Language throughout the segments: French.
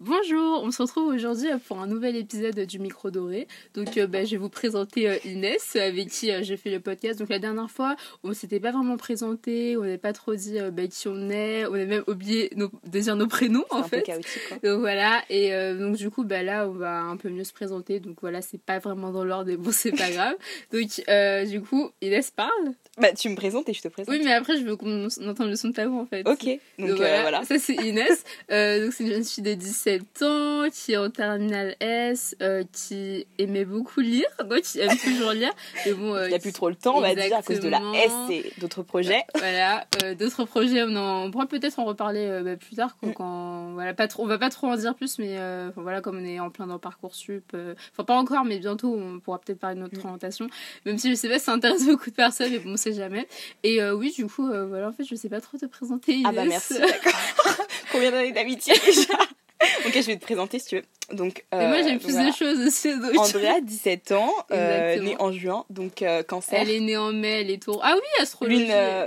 Bonjour, on se retrouve aujourd'hui pour un nouvel épisode du Micro Doré. Donc euh, bah, je vais vous présenter euh, Inès avec qui euh, j'ai fait le podcast. Donc la dernière fois, on s'était pas vraiment présenté, on n'avait pas trop dit bah, qui on est, on a même oublié nos, de dire nos prénoms en un fait. peu chaotique quoi. Donc voilà, et donc du coup bah là on va un peu mieux se présenter. Donc voilà, c'est pas vraiment dans l'ordre, mais bon c'est pas grave. Donc du coup Inès parle. Bah tu me présentes et je te présente. Oui mais après je veux qu'on entende le son de ta voix en fait. Ok, donc, Donc, voilà. Ça, c'est Inès. Donc, c'est une jeune fille de 17 ans qui est en terminale S, euh, qui aimait beaucoup lire, donc qui aime toujours lire. Mais bon, euh, Il n'y a plus trop le temps, on va dire, à cause de la S et d'autres projets. Voilà, euh, d'autres projets, on, en- on pourra peut-être en reparler euh, bah, plus tard quand, Mm. quand- voilà, pas trop, on va pas trop en dire plus, mais euh, voilà, comme on est en plein dans Parcoursup, euh, enfin pas encore, mais bientôt on pourra peut-être parler de notre Mm. orientation, même si je sais pas si ça intéresse beaucoup de personnes, mais bon, on sait jamais. Et euh, oui, du coup, euh, voilà, en fait, je sais pas trop te présenter. Inès. Ah bah merci, d'accord. Combien d'années d'amitié déjà? Ok, je vais te présenter si tu veux. Donc, Et moi, euh, j'ai plus voilà. de choses aussi. Donc... Andrea, 17 ans, euh, née en juin, donc euh, cancer. Elle est née en mai, elle est tour. Ah oui, astrologie. Lune euh,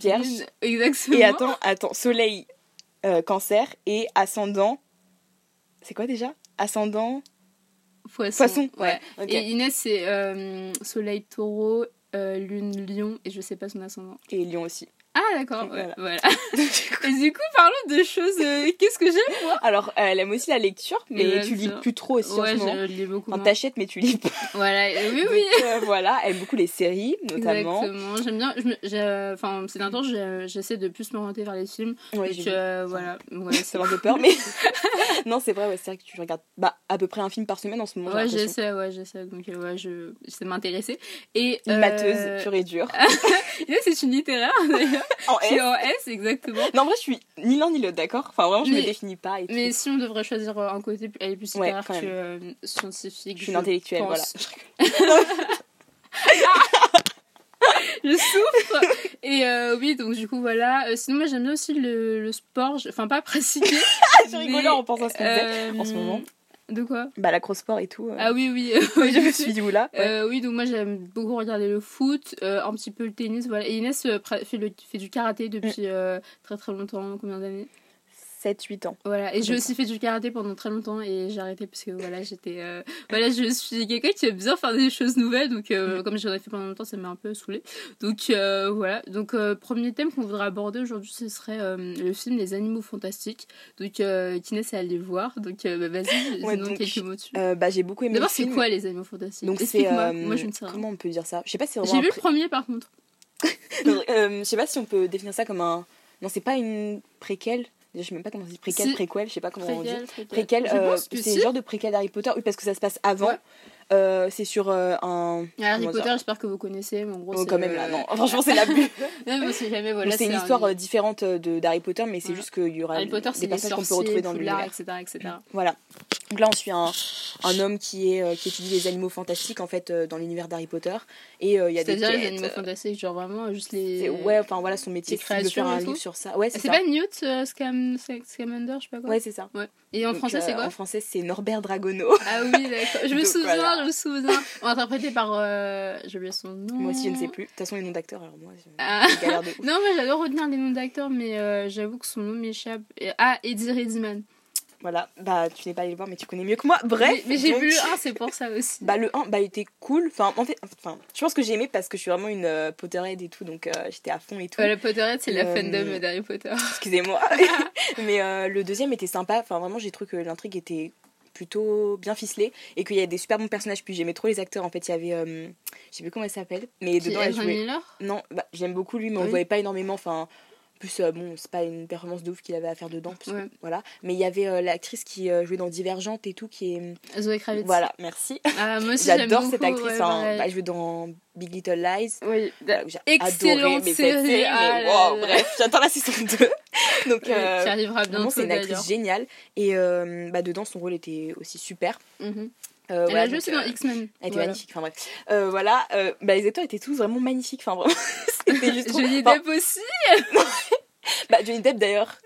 vierge. Lune, Exactement. Et attends, attends, soleil, euh, cancer et ascendant. C'est quoi déjà? Ascendant Poisson. Poisson, ouais. Et Inès, c'est euh, soleil taureau, euh, lune lion, et je sais pas son ascendant. Et lion aussi. D'accord, ouais, Voilà. Et du coup, parlons de choses. euh, Qu'est-ce que j'aime moi? Alors, euh, elle aime aussi la lecture, mais tu lis plus trop aussi en Ouais, ce moment. je lis beaucoup. Enfin, t'achètes, mais tu lis pas. Voilà, euh, oui, Donc, oui. euh, voilà, elle aime beaucoup les séries, notamment. Exactement. J'aime bien. je j'ai- Enfin, c'est d'un temps, j'ai- j'essaie de plus m'orienter vers les films. Ouais, Donc, euh, voilà. Ouais, m'a un peu peur, mais. non, c'est vrai, ouais, c'est vrai que tu regardes bah, à peu près un film par semaine en ce moment. Ouais, j'essaie, ouais, j'essaie. Donc, euh, ouais, je, j'essaie de m'intéresser. Et. Une euh, mateuse pure et dure. C'est une littéraire, d'ailleurs. En S. en S, exactement. Non, en vrai, je suis ni l'un ni l'autre, d'accord? Enfin, vraiment, je Mais- me définis pas et tout. Mais si on devrait choisir euh, un côté, elle plus Ouais, quand que euh, scientifique. Je suis une intellectuelle, voilà. Je souffre. Et euh, oui, donc du coup, voilà. Euh, sinon, moi, j'aime bien aussi le, le sport. Enfin, pas pratiquer. Je rigolais en pensant à ce faisait. euh, en ce moment. De quoi Bah, l'acrosport et tout. euh. Ah oui, oui. je me suis dit, oula. ouais. Euh, oui, donc moi j'aime beaucoup regarder le foot, euh, un petit peu le tennis, voilà. Et Inès euh, fait, le, fait du karaté depuis Mm. très très longtemps, combien d'années? 7-8 ans. Voilà, et j'ai aussi fait du karaté pendant très longtemps et j'ai arrêté parce que voilà, j'étais. euh, Voilà, je suis quelqu'un qui aime bien faire des choses nouvelles, donc euh, Mm. comme j'en ai fait pendant longtemps, ça m'a un peu saoulé. Donc euh, voilà, donc premier thème qu'on voudrait aborder aujourd'hui, ce serait le film Les Animaux Fantastiques. Donc euh, Inès est allée voir, donc bah, vas-y, Ouais, dis-nous donc, quelques mots dessus. Bah, j'ai beaucoup aimé D'abord, c'est quoi les Animaux Fantastiques Donc, c'est. Moi je ne sais rien. Comment on peut dire ça? Je sais pas si. J'ai vu le premier par contre. Je sais pas si on peut définir ça comme un. Non, c'est pas une préquelle? Je sais même pas comment on dit préquelle, Si. préquel, je sais pas comment on dit. Préquel, préquel. Préquel, euh, c'est le genre de préquel d'Harry Potter, oui, parce que ça se passe avant. Ouais. Euh, c'est sur euh, un. Harry comment Potter, j'espère que vous connaissez, mais en gros, Oh, quand même là, non. Franchement, c'est jamais, voilà. C'est une un- histoire euh, différente euh, d'Harry Potter, mais c'est Voilà. juste qu'il y aura Harry Potter, c'est des personnages qu'on peut retrouver dans l'univers. etc., etc. Voilà. Donc là, on suit un, un homme qui, est, euh, qui étudie les animaux fantastiques en fait dans l'univers d'Harry Potter. Et il y a des C'est-à-dire les animaux fantastiques, genre vraiment juste les. Ouais, enfin voilà, son métier, c'est de faire un livre sur ça. Ouais, Ah, c'est pas Newt Scam... Scamander, je sais pas quoi. Ouais, c'est ça. Ouais. Et en français, c'est quoi En français, c'est Norbert Dragono. Ah oui, d'accord. Je me souviens, voilà. je me souviens. Interprété par. Euh... J'ai oublié son nom. Moi aussi, je ne sais plus. De toute façon, les noms d'acteurs, alors moi, je Ah. galère de ouf. Non, mais j'adore retenir les noms d'acteurs, mais euh, j'avoue que son nom m'échappe. Ah, Eddie Redmayne. Voilà, bah tu n'es pas allé le voir, mais tu connais mieux que moi. Bref. Mais, mais j'ai donc, vu le 1, c'est pour ça aussi. Bah le 1, bah il était cool. Enfin, en fait, enfin, je pense que j'ai aimé parce que je suis vraiment une euh, Potterhead et tout, donc euh, j'étais à fond et tout. Ouais, le Potterhead, c'est la Euh, fandom d'Harry Potter. Excusez-moi. mais le deuxième était sympa. Enfin, vraiment, j'ai trouvé que l'intrigue était plutôt bien ficelée et qu'il y a des super bons personnages. Puis j'aimais trop les acteurs. En fait, il y avait, euh, je sais plus comment elle s'appelle, mais Qui dedans elle jouait. Miller? Non, bah, j'aime beaucoup lui, mais on Oui. le voyait pas énormément. Enfin, en plus, euh, bon, c'est pas une performance de ouf qu'il avait à faire dedans. parce que- Ouais. Voilà. Mais il y avait euh, l'actrice qui euh, jouait dans Divergente et tout, qui est. Zoé Kravitz. Voilà, merci. Ah, moi aussi, J'adore beaucoup, cette actrice. ouais, hein. Bah, elle jouait dans Big Little Lies. Oui, Voilà, j'ai adoré, mais série, ah mais là wow, bref, j'attends la saison 2. Donc, qui euh, arrivera vraiment, bientôt c'est une actrice géniale. Et euh, bah, dedans, son rôle était aussi super. Mhm. Euh, Elle voilà, a joué aussi dans X-Men. Elle était Voilà. magnifique, enfin bref. Euh, voilà, euh, bah, les acteurs étaient tous vraiment magnifiques, enfin vraiment. C'était juste trop- Johnny enfin, Depp aussi. Bah, Johnny Depp d'ailleurs.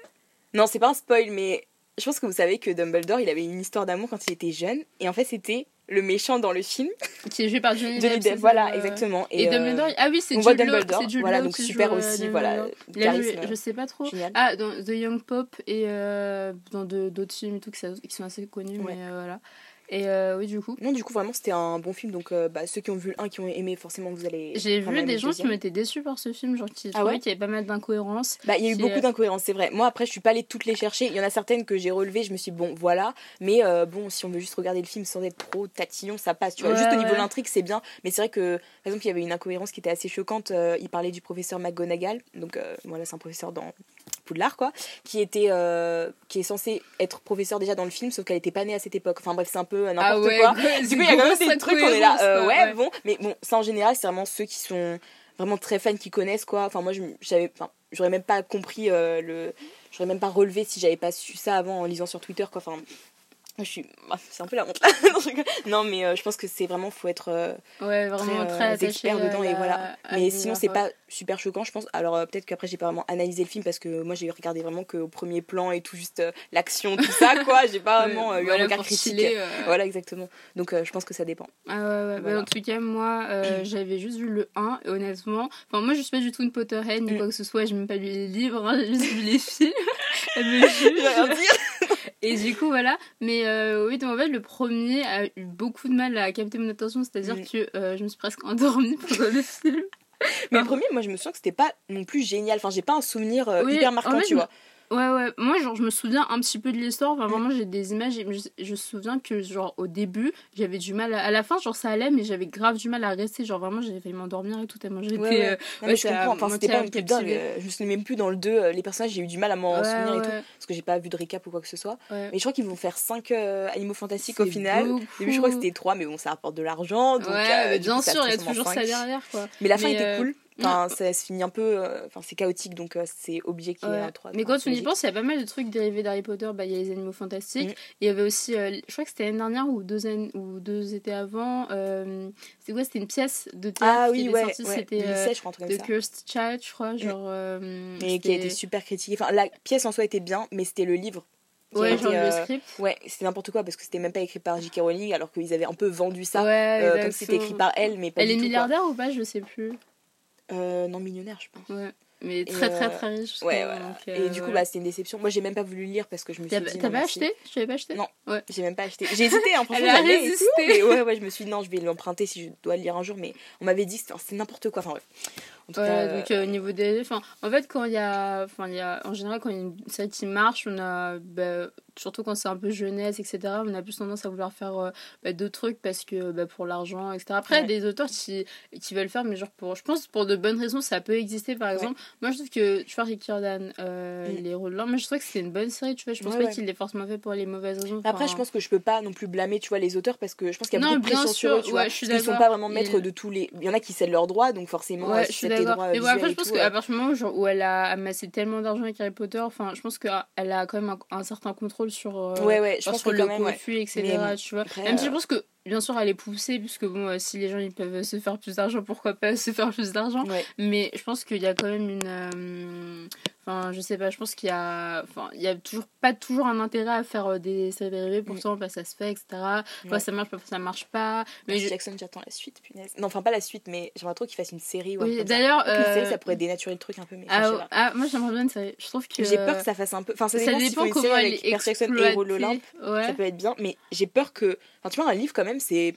Non, c'est pas un spoil, mais je pense que vous savez que Dumbledore, il avait une histoire d'amour quand il était jeune. Et en fait, c'était le méchant dans le film. Qui est joué par Johnny Johnny Depp. Voilà, euh, exactement. Et, euh, Dumbledore, ah oui, c'est Jude Dumbledore, c'est Jude voilà, donc super euh, aussi, voilà. Il a joué, je sais pas trop. Génial. Ah, dans The Young Pop et euh, dans d'autres films et tout qui, sont assez connus, Ouais. mais voilà. Et euh, oui, du coup. Non, du coup, vraiment, c'était un bon film. Donc, euh, bah, ceux qui ont vu le 1, qui ont aimé, forcément, vous allez. J'ai vu des gens qui été déçus par ce film, genre qui Ah ouais qu'il y avait pas mal d'incohérences. Bah, il y a eu beaucoup euh, d'incohérences, c'est vrai. Moi, après, je suis pas allée toutes les chercher. Il y en a certaines que j'ai relevées, je me suis dit, bon, voilà. Mais euh, bon, si on veut juste regarder le film sans être trop tatillon, ça passe. Tu vois, Ouais, juste au niveau ouais. de l'intrigue, c'est bien. Mais c'est vrai que, par exemple, il y avait une incohérence qui était assez choquante. Il parlait du professeur McGonagall. Donc, voilà, c'est un professeur dans Poudlard, quoi. Qui était. euh, qui est censé être professeur déjà dans le film, sauf qu'elle était pas née à cette époque. Enfin, bref, c'est un peu euh, n'importe quoi. Du coup, il y a quand même des trucs, on est là, euh, ouais, bon, mais bon, ça en général, c'est vraiment ceux qui sont vraiment très fans qui connaissent quoi. Enfin, moi, je j'avais, enfin, j'aurais même pas compris euh, le, j'aurais même pas relevé si j'avais pas su ça avant en lisant sur Twitter quoi. Enfin, je suis, ah, c'est un peu la honte. Non, mais euh, je pense que c'est vraiment, faut être euh, Ouais, vraiment très, euh, expert dedans et voilà. Mais sinon, c'est pas super choquant, je pense. Alors euh, peut-être qu'après, j'ai pas vraiment analysé le film parce que moi, j'ai regardé vraiment qu'au premier plan et tout, juste l'action, tout ça quoi. J'ai pas vraiment eu Voilà, un regard critique. chiller, Voilà, exactement. Donc, je pense que ça dépend. Ah ouais, ouais. Bah, en tout cas, moi, j'avais juste vu le 1, et honnêtement, enfin, moi, je suis pas du tout une Potterhead, ni Mm. quoi que ce soit, j'ai même pas lu les livres, hein, j'ai juste vu les films. Juge. Je rien dire. Et du coup, voilà. Mais euh, oui, donc en fait, le premier a eu beaucoup de mal à capter mon attention, c'est-à-dire Mm. que euh, je me suis presque endormie pendant le film. Mais le premier, moi, je me souviens que c'était pas non plus génial. Enfin, j'ai pas un souvenir euh, Oui, hyper en marquant, fait, tu vois. Ouais, ouais. Moi, genre, je me souviens un petit peu de l'histoire. Mm. Enfin, vraiment, j'ai des images. Et je, je me souviens que, genre, au début, j'avais du mal. À, à la fin, genre, ça allait, mais j'avais grave du mal à rester. Genre, vraiment, j'avais failli m'endormir et tout. Tellement j'étais. Ouais, ouais. euh, ouais, je comprends. Enfin, c'était pas plus dingue. euh, Je me souviens même plus dans le 2, euh, les personnages, j'ai eu du mal à m'en souvenir et tout. Parce que j'ai pas vu de récap ou quoi que ce soit. Mais je crois qu'ils vont faire 5 animaux fantastiques au final. Au beaucoup. début, je crois que c'était 3, mais bon, ça rapporte de l'argent. Donc, euh, bien coup, ça sûr, il y a toujours ça cinq. derrière, quoi. Mais la fin était euh, cool. Enfin, ça se finit un peu. euh, Enfin, c'est chaotique, donc euh, c'est obligé qu'il y ait Ouais. 3. Mais quand on y pense, il y a pas mal de trucs dérivés d'Harry Potter. Bah, il y a les animaux fantastiques. Mm. Il y avait aussi, euh, je crois que c'était l'année dernière ou deux, années, ou deux étés avant. Euh, c'était quoi? C'était une pièce de théâtre Ah qui oui, était ouais. sortie. ouais. C'était du euh, lycée, je crois, The ça. Cursed Child, je crois. Genre, euh, Mais qui a été super critiqué. Enfin, la pièce en soi était bien, mais c'était le livre. Ouais, genre le euh, script. Ouais, c'était n'importe quoi parce que c'était même pas écrit par J.K. Rowling alors qu'ils avaient un peu vendu ça ouais, euh, comme c'était écrit par elle, mais pas Elle du est tout, quoi. milliardaire ou pas? Je sais plus. Euh, non, millionnaire, je pense. Ouais. Mais très, euh, très, très riche. Ouais, voilà. donc, Et euh, du coup, ouais. bah, c'était une déception. Moi, j'ai même pas voulu le lire parce que je me suis dit. t'as non, pas acheté Tu pas acheté Non. Ouais. J'ai même pas acheté. J'ai hésité, hein, franchement, et résisté. mais ouais, ouais, je me suis dit non, je vais l'emprunter si je dois le lire un jour, mais on m'avait dit que c'était- c'est n'importe quoi. Enfin, ouais. En tout Ouais, cas, donc euh, au niveau des. Enfin, en fait, quand il y a. Enfin, il y a. En général, quand il y a une série qui marche, on a. bah, surtout quand c'est un peu jeunesse, etc., on a plus tendance à vouloir faire euh, bah, d'autres trucs parce que bah, pour l'argent, etc. Après, il y a des auteurs qui, qui veulent faire, mais genre pour. Je pense pour de bonnes raisons, ça peut exister. Par exemple, moi, je trouve que. Tu vois, Rick Jordan, euh, Mm. les rôles là, moi, je trouve que c'est une bonne série, tu vois. Je pense pas qu'il l'ait forcément fait pour les mauvaises raisons. Après, je pense que je peux pas non plus blâmer, tu vois, les auteurs parce que je pense qu'il y a Non, beaucoup de pression sur eux, tu vois. je suis sont pas vraiment maîtres de tous les. Il y en a qui cèdent leurs droits, donc forcément, Ouais, je tes droits Mais bon, visuels après, je pense qu'à partir du moment où, elle a amassé tellement d'argent avec Harry Potter, enfin, je pense qu'elle a quand même un, un certain contrôle sur, euh, Ouais, ouais, je genre, pense sur que le même, ouais. conflit, etc. Mais tu vois. après, même si je euh, pense que, bien sûr, elle est poussée, puisque bon, euh, si les gens ils peuvent se faire plus d'argent, pourquoi pas se faire plus d'argent. Ouais. Mais je pense qu'il y a quand même une. euh, Enfin, je sais pas, je pense qu'il y a. Enfin, il y a toujours pas toujours un intérêt à faire euh, des séries dérivées, pourtant, bah, ça se fait, etc. Parfois Ouais. ça marche, parfois ça marche pas. Mais Percy je- Jackson, j'attends la suite, punaise. Non, enfin, pas la suite, mais j'aimerais trop qu'il fasse une série ou Oui, ça. d'ailleurs. Série, euh, ça pourrait dénaturer le truc un peu, mais Ah, ah, moi j'aimerais bien une série. Je trouve que. J'ai peur que ça fasse un peu. Enfin, ça, ça dépend, une comment elle est Percy Jackson et l'Olympe. Ouais. Ça peut être bien, mais j'ai peur que. Enfin, tu vois, un livre, quand même, c'est.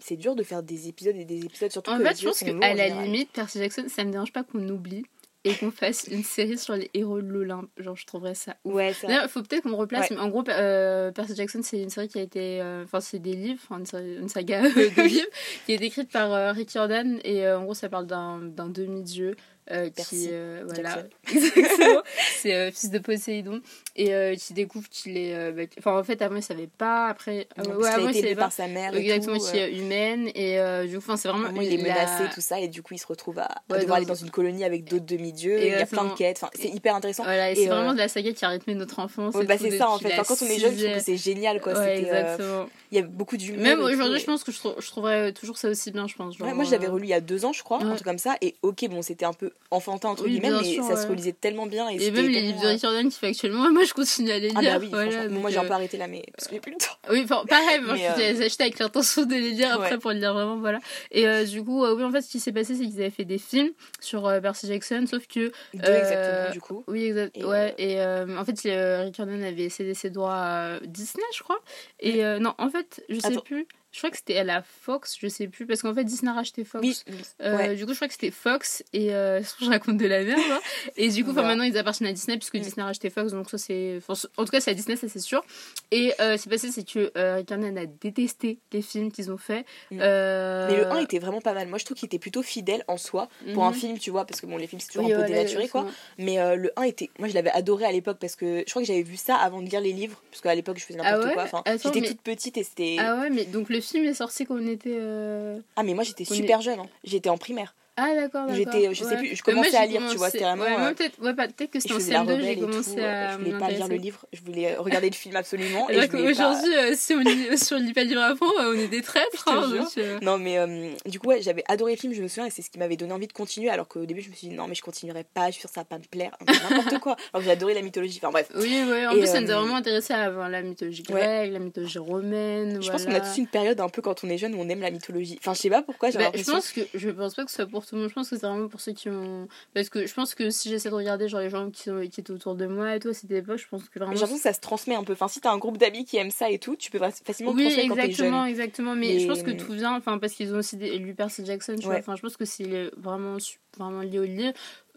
C'est dur de faire des épisodes et des épisodes, surtout En que fait, je pense qu'à la limite, Percy Jackson, ça me dérange pas qu'on oublie et qu'on fasse une série sur les héros de l'Olympe. Genre, je trouverais ça ouf. Ouais. D'ailleurs, il faut peut-être qu'on me replace, Ouais. mais en gros, euh, Percy Jackson, c'est une série qui a été. euh, Enfin, c'est des livres, enfin, une, série- une saga de livres, qui est écrite par euh, Rick Jordan, et euh, en gros, ça parle d'un d'un demi-dieu. Euh, Percy qui euh, voilà exactement c'est euh, fils de Poséidon et euh, qui découvre qu'il est euh, bah, enfin en fait avant il savait pas après Non, ouais, parce qu'il avant, il savait par sa mère. exactement qui euh, est humaine et euh, du coup c'est vraiment il est la- menacé, tout ça, et du coup, il se retrouve à, à Ouais, devoir dans- aller dans une colonie avec d'autres demi-dieux. Il y a plein de quêtes, enfin, c'est hyper intéressant. Voilà, et Et, c'est euh, vraiment de la saga qui a rythmé notre enfance. Ouais, bah, c'est ça en fait. la Enfin, quand on est jeune, je trouve sixième. que c'est génial quoi. Ouais, euh. Il y a beaucoup d'humour. Même aujourd'hui, je pense que je, trou- je trouverais toujours ça aussi bien, je pense. Ouais, moi euh, relu il y a deux ans je crois, un Ouais. truc comme ça, et ok bon c'était un peu enfantin entre Oui, guillemets, mais sûr, ça se relisait tellement bien. Et, même les livres de Rick Jordan qu'il fait actuellement, moi je continue à les lire. Ah bah oui, voilà, franchement. donc, moi j'ai un euh, peu arrêté là, mais parce que j'ai plus le temps. Oui, enfin, pareil, moi je euh, les ai achetés avec l'intention de les lire après pour les lire vraiment, voilà. Et euh, du coup, oui, en fait, ce qui s'est passé, c'est qu'ils avaient fait des films sur Percy Jackson, sauf que. Deux exactement, du coup. Oui, exact. Et, ouais, et en fait, Jordan avait cédé ses droits à Disney, je crois. Et non, en fait, je sais plus. Je crois que c'était à la Fox, je sais plus, parce qu'en fait Disney a racheté Fox. Oui, oui, Euh, ouais. Du coup, je crois que c'était Fox et euh, je raconte de la merde. hein. Et du coup, Voilà. maintenant ils appartiennent à Disney puisque. Disney a racheté Fox, donc ça c'est. enfin, en tout cas, c'est à Disney, ça c'est sûr. Et euh, ce qui s'est passé, c'est que euh, Rick Jordan a détesté les films qu'ils ont fait. Mm. Euh, Mais le 1 était vraiment pas mal. Moi je trouve qu'il était plutôt fidèle en soi pour un mhm. film, tu vois, parce que bon, les films c'est toujours un peu dénaturé quoi. Mais le 1 était. Moi je l'avais adoré à l'époque parce que je crois que j'avais vu ça avant de lire les livres, parce qu'à l'époque je faisais n'importe Ah ouais? quoi. Enfin, j'étais mais- toute petite et c'était. Ah ouais, mais donc le film est sorti quand on était. euh, Ah, mais moi j'étais est- super jeune, hein. j'étais en primaire. Ah d'accord, d'accord. J'étais- je sais ouais. plus, je moi, commençais à lire, tu vois, c'était vraiment, Ouais, euh, peut-être ouais, bah, peut-être que c'était en faisais la CM2, j'ai tout. à. Je voulais pas lire le livre, je voulais regarder le film absolument. Alors pas- qu'aujourd'hui, euh, si on si on lit pas le livre à fond, euh, on est des traîtres. Hein, donc, euh, Non, mais euh, du coup, ouais, j'avais adoré le film, je me souviens, et c'est ce qui m'avait donné envie de continuer. Alors qu'au début, je me suis dit, non, mais je continuerai pas, je suis sûre que ça va pas me plaire, n'importe quoi. Alors que j'ai adoré la mythologie, enfin bref. Oui, oui, en plus, ça nous a euh, vraiment intéressé à voir la mythologie Ouais. grecque, la mythologie romaine. Je pense qu'on a tous une période un peu quand on est jeune où on aime la mythologie. Enfin, je sais pas pourquoi, Bah, je pense que je pense pas que ce soit pour tout le monde. Je pense que c'est vraiment pour ceux qui ont. Parce que je pense que si j'essaie de regarder genre les gens qui, sont, qui étaient autour de moi et tout à cette époque, je pense que J'ai vraiment. l'impression que ça se transmet un peu. Enfin, si t'as un groupe d'amis qui aiment ça et tout, tu peux facilement le Oui, transmettre quand t'es jeune. exactement, exactement. Mais, je pense que tout vient, enfin, parce qu'ils ont aussi des- lu Percy Jackson, tu vois. Enfin, je pense que c'est vraiment, vraiment lié au livre.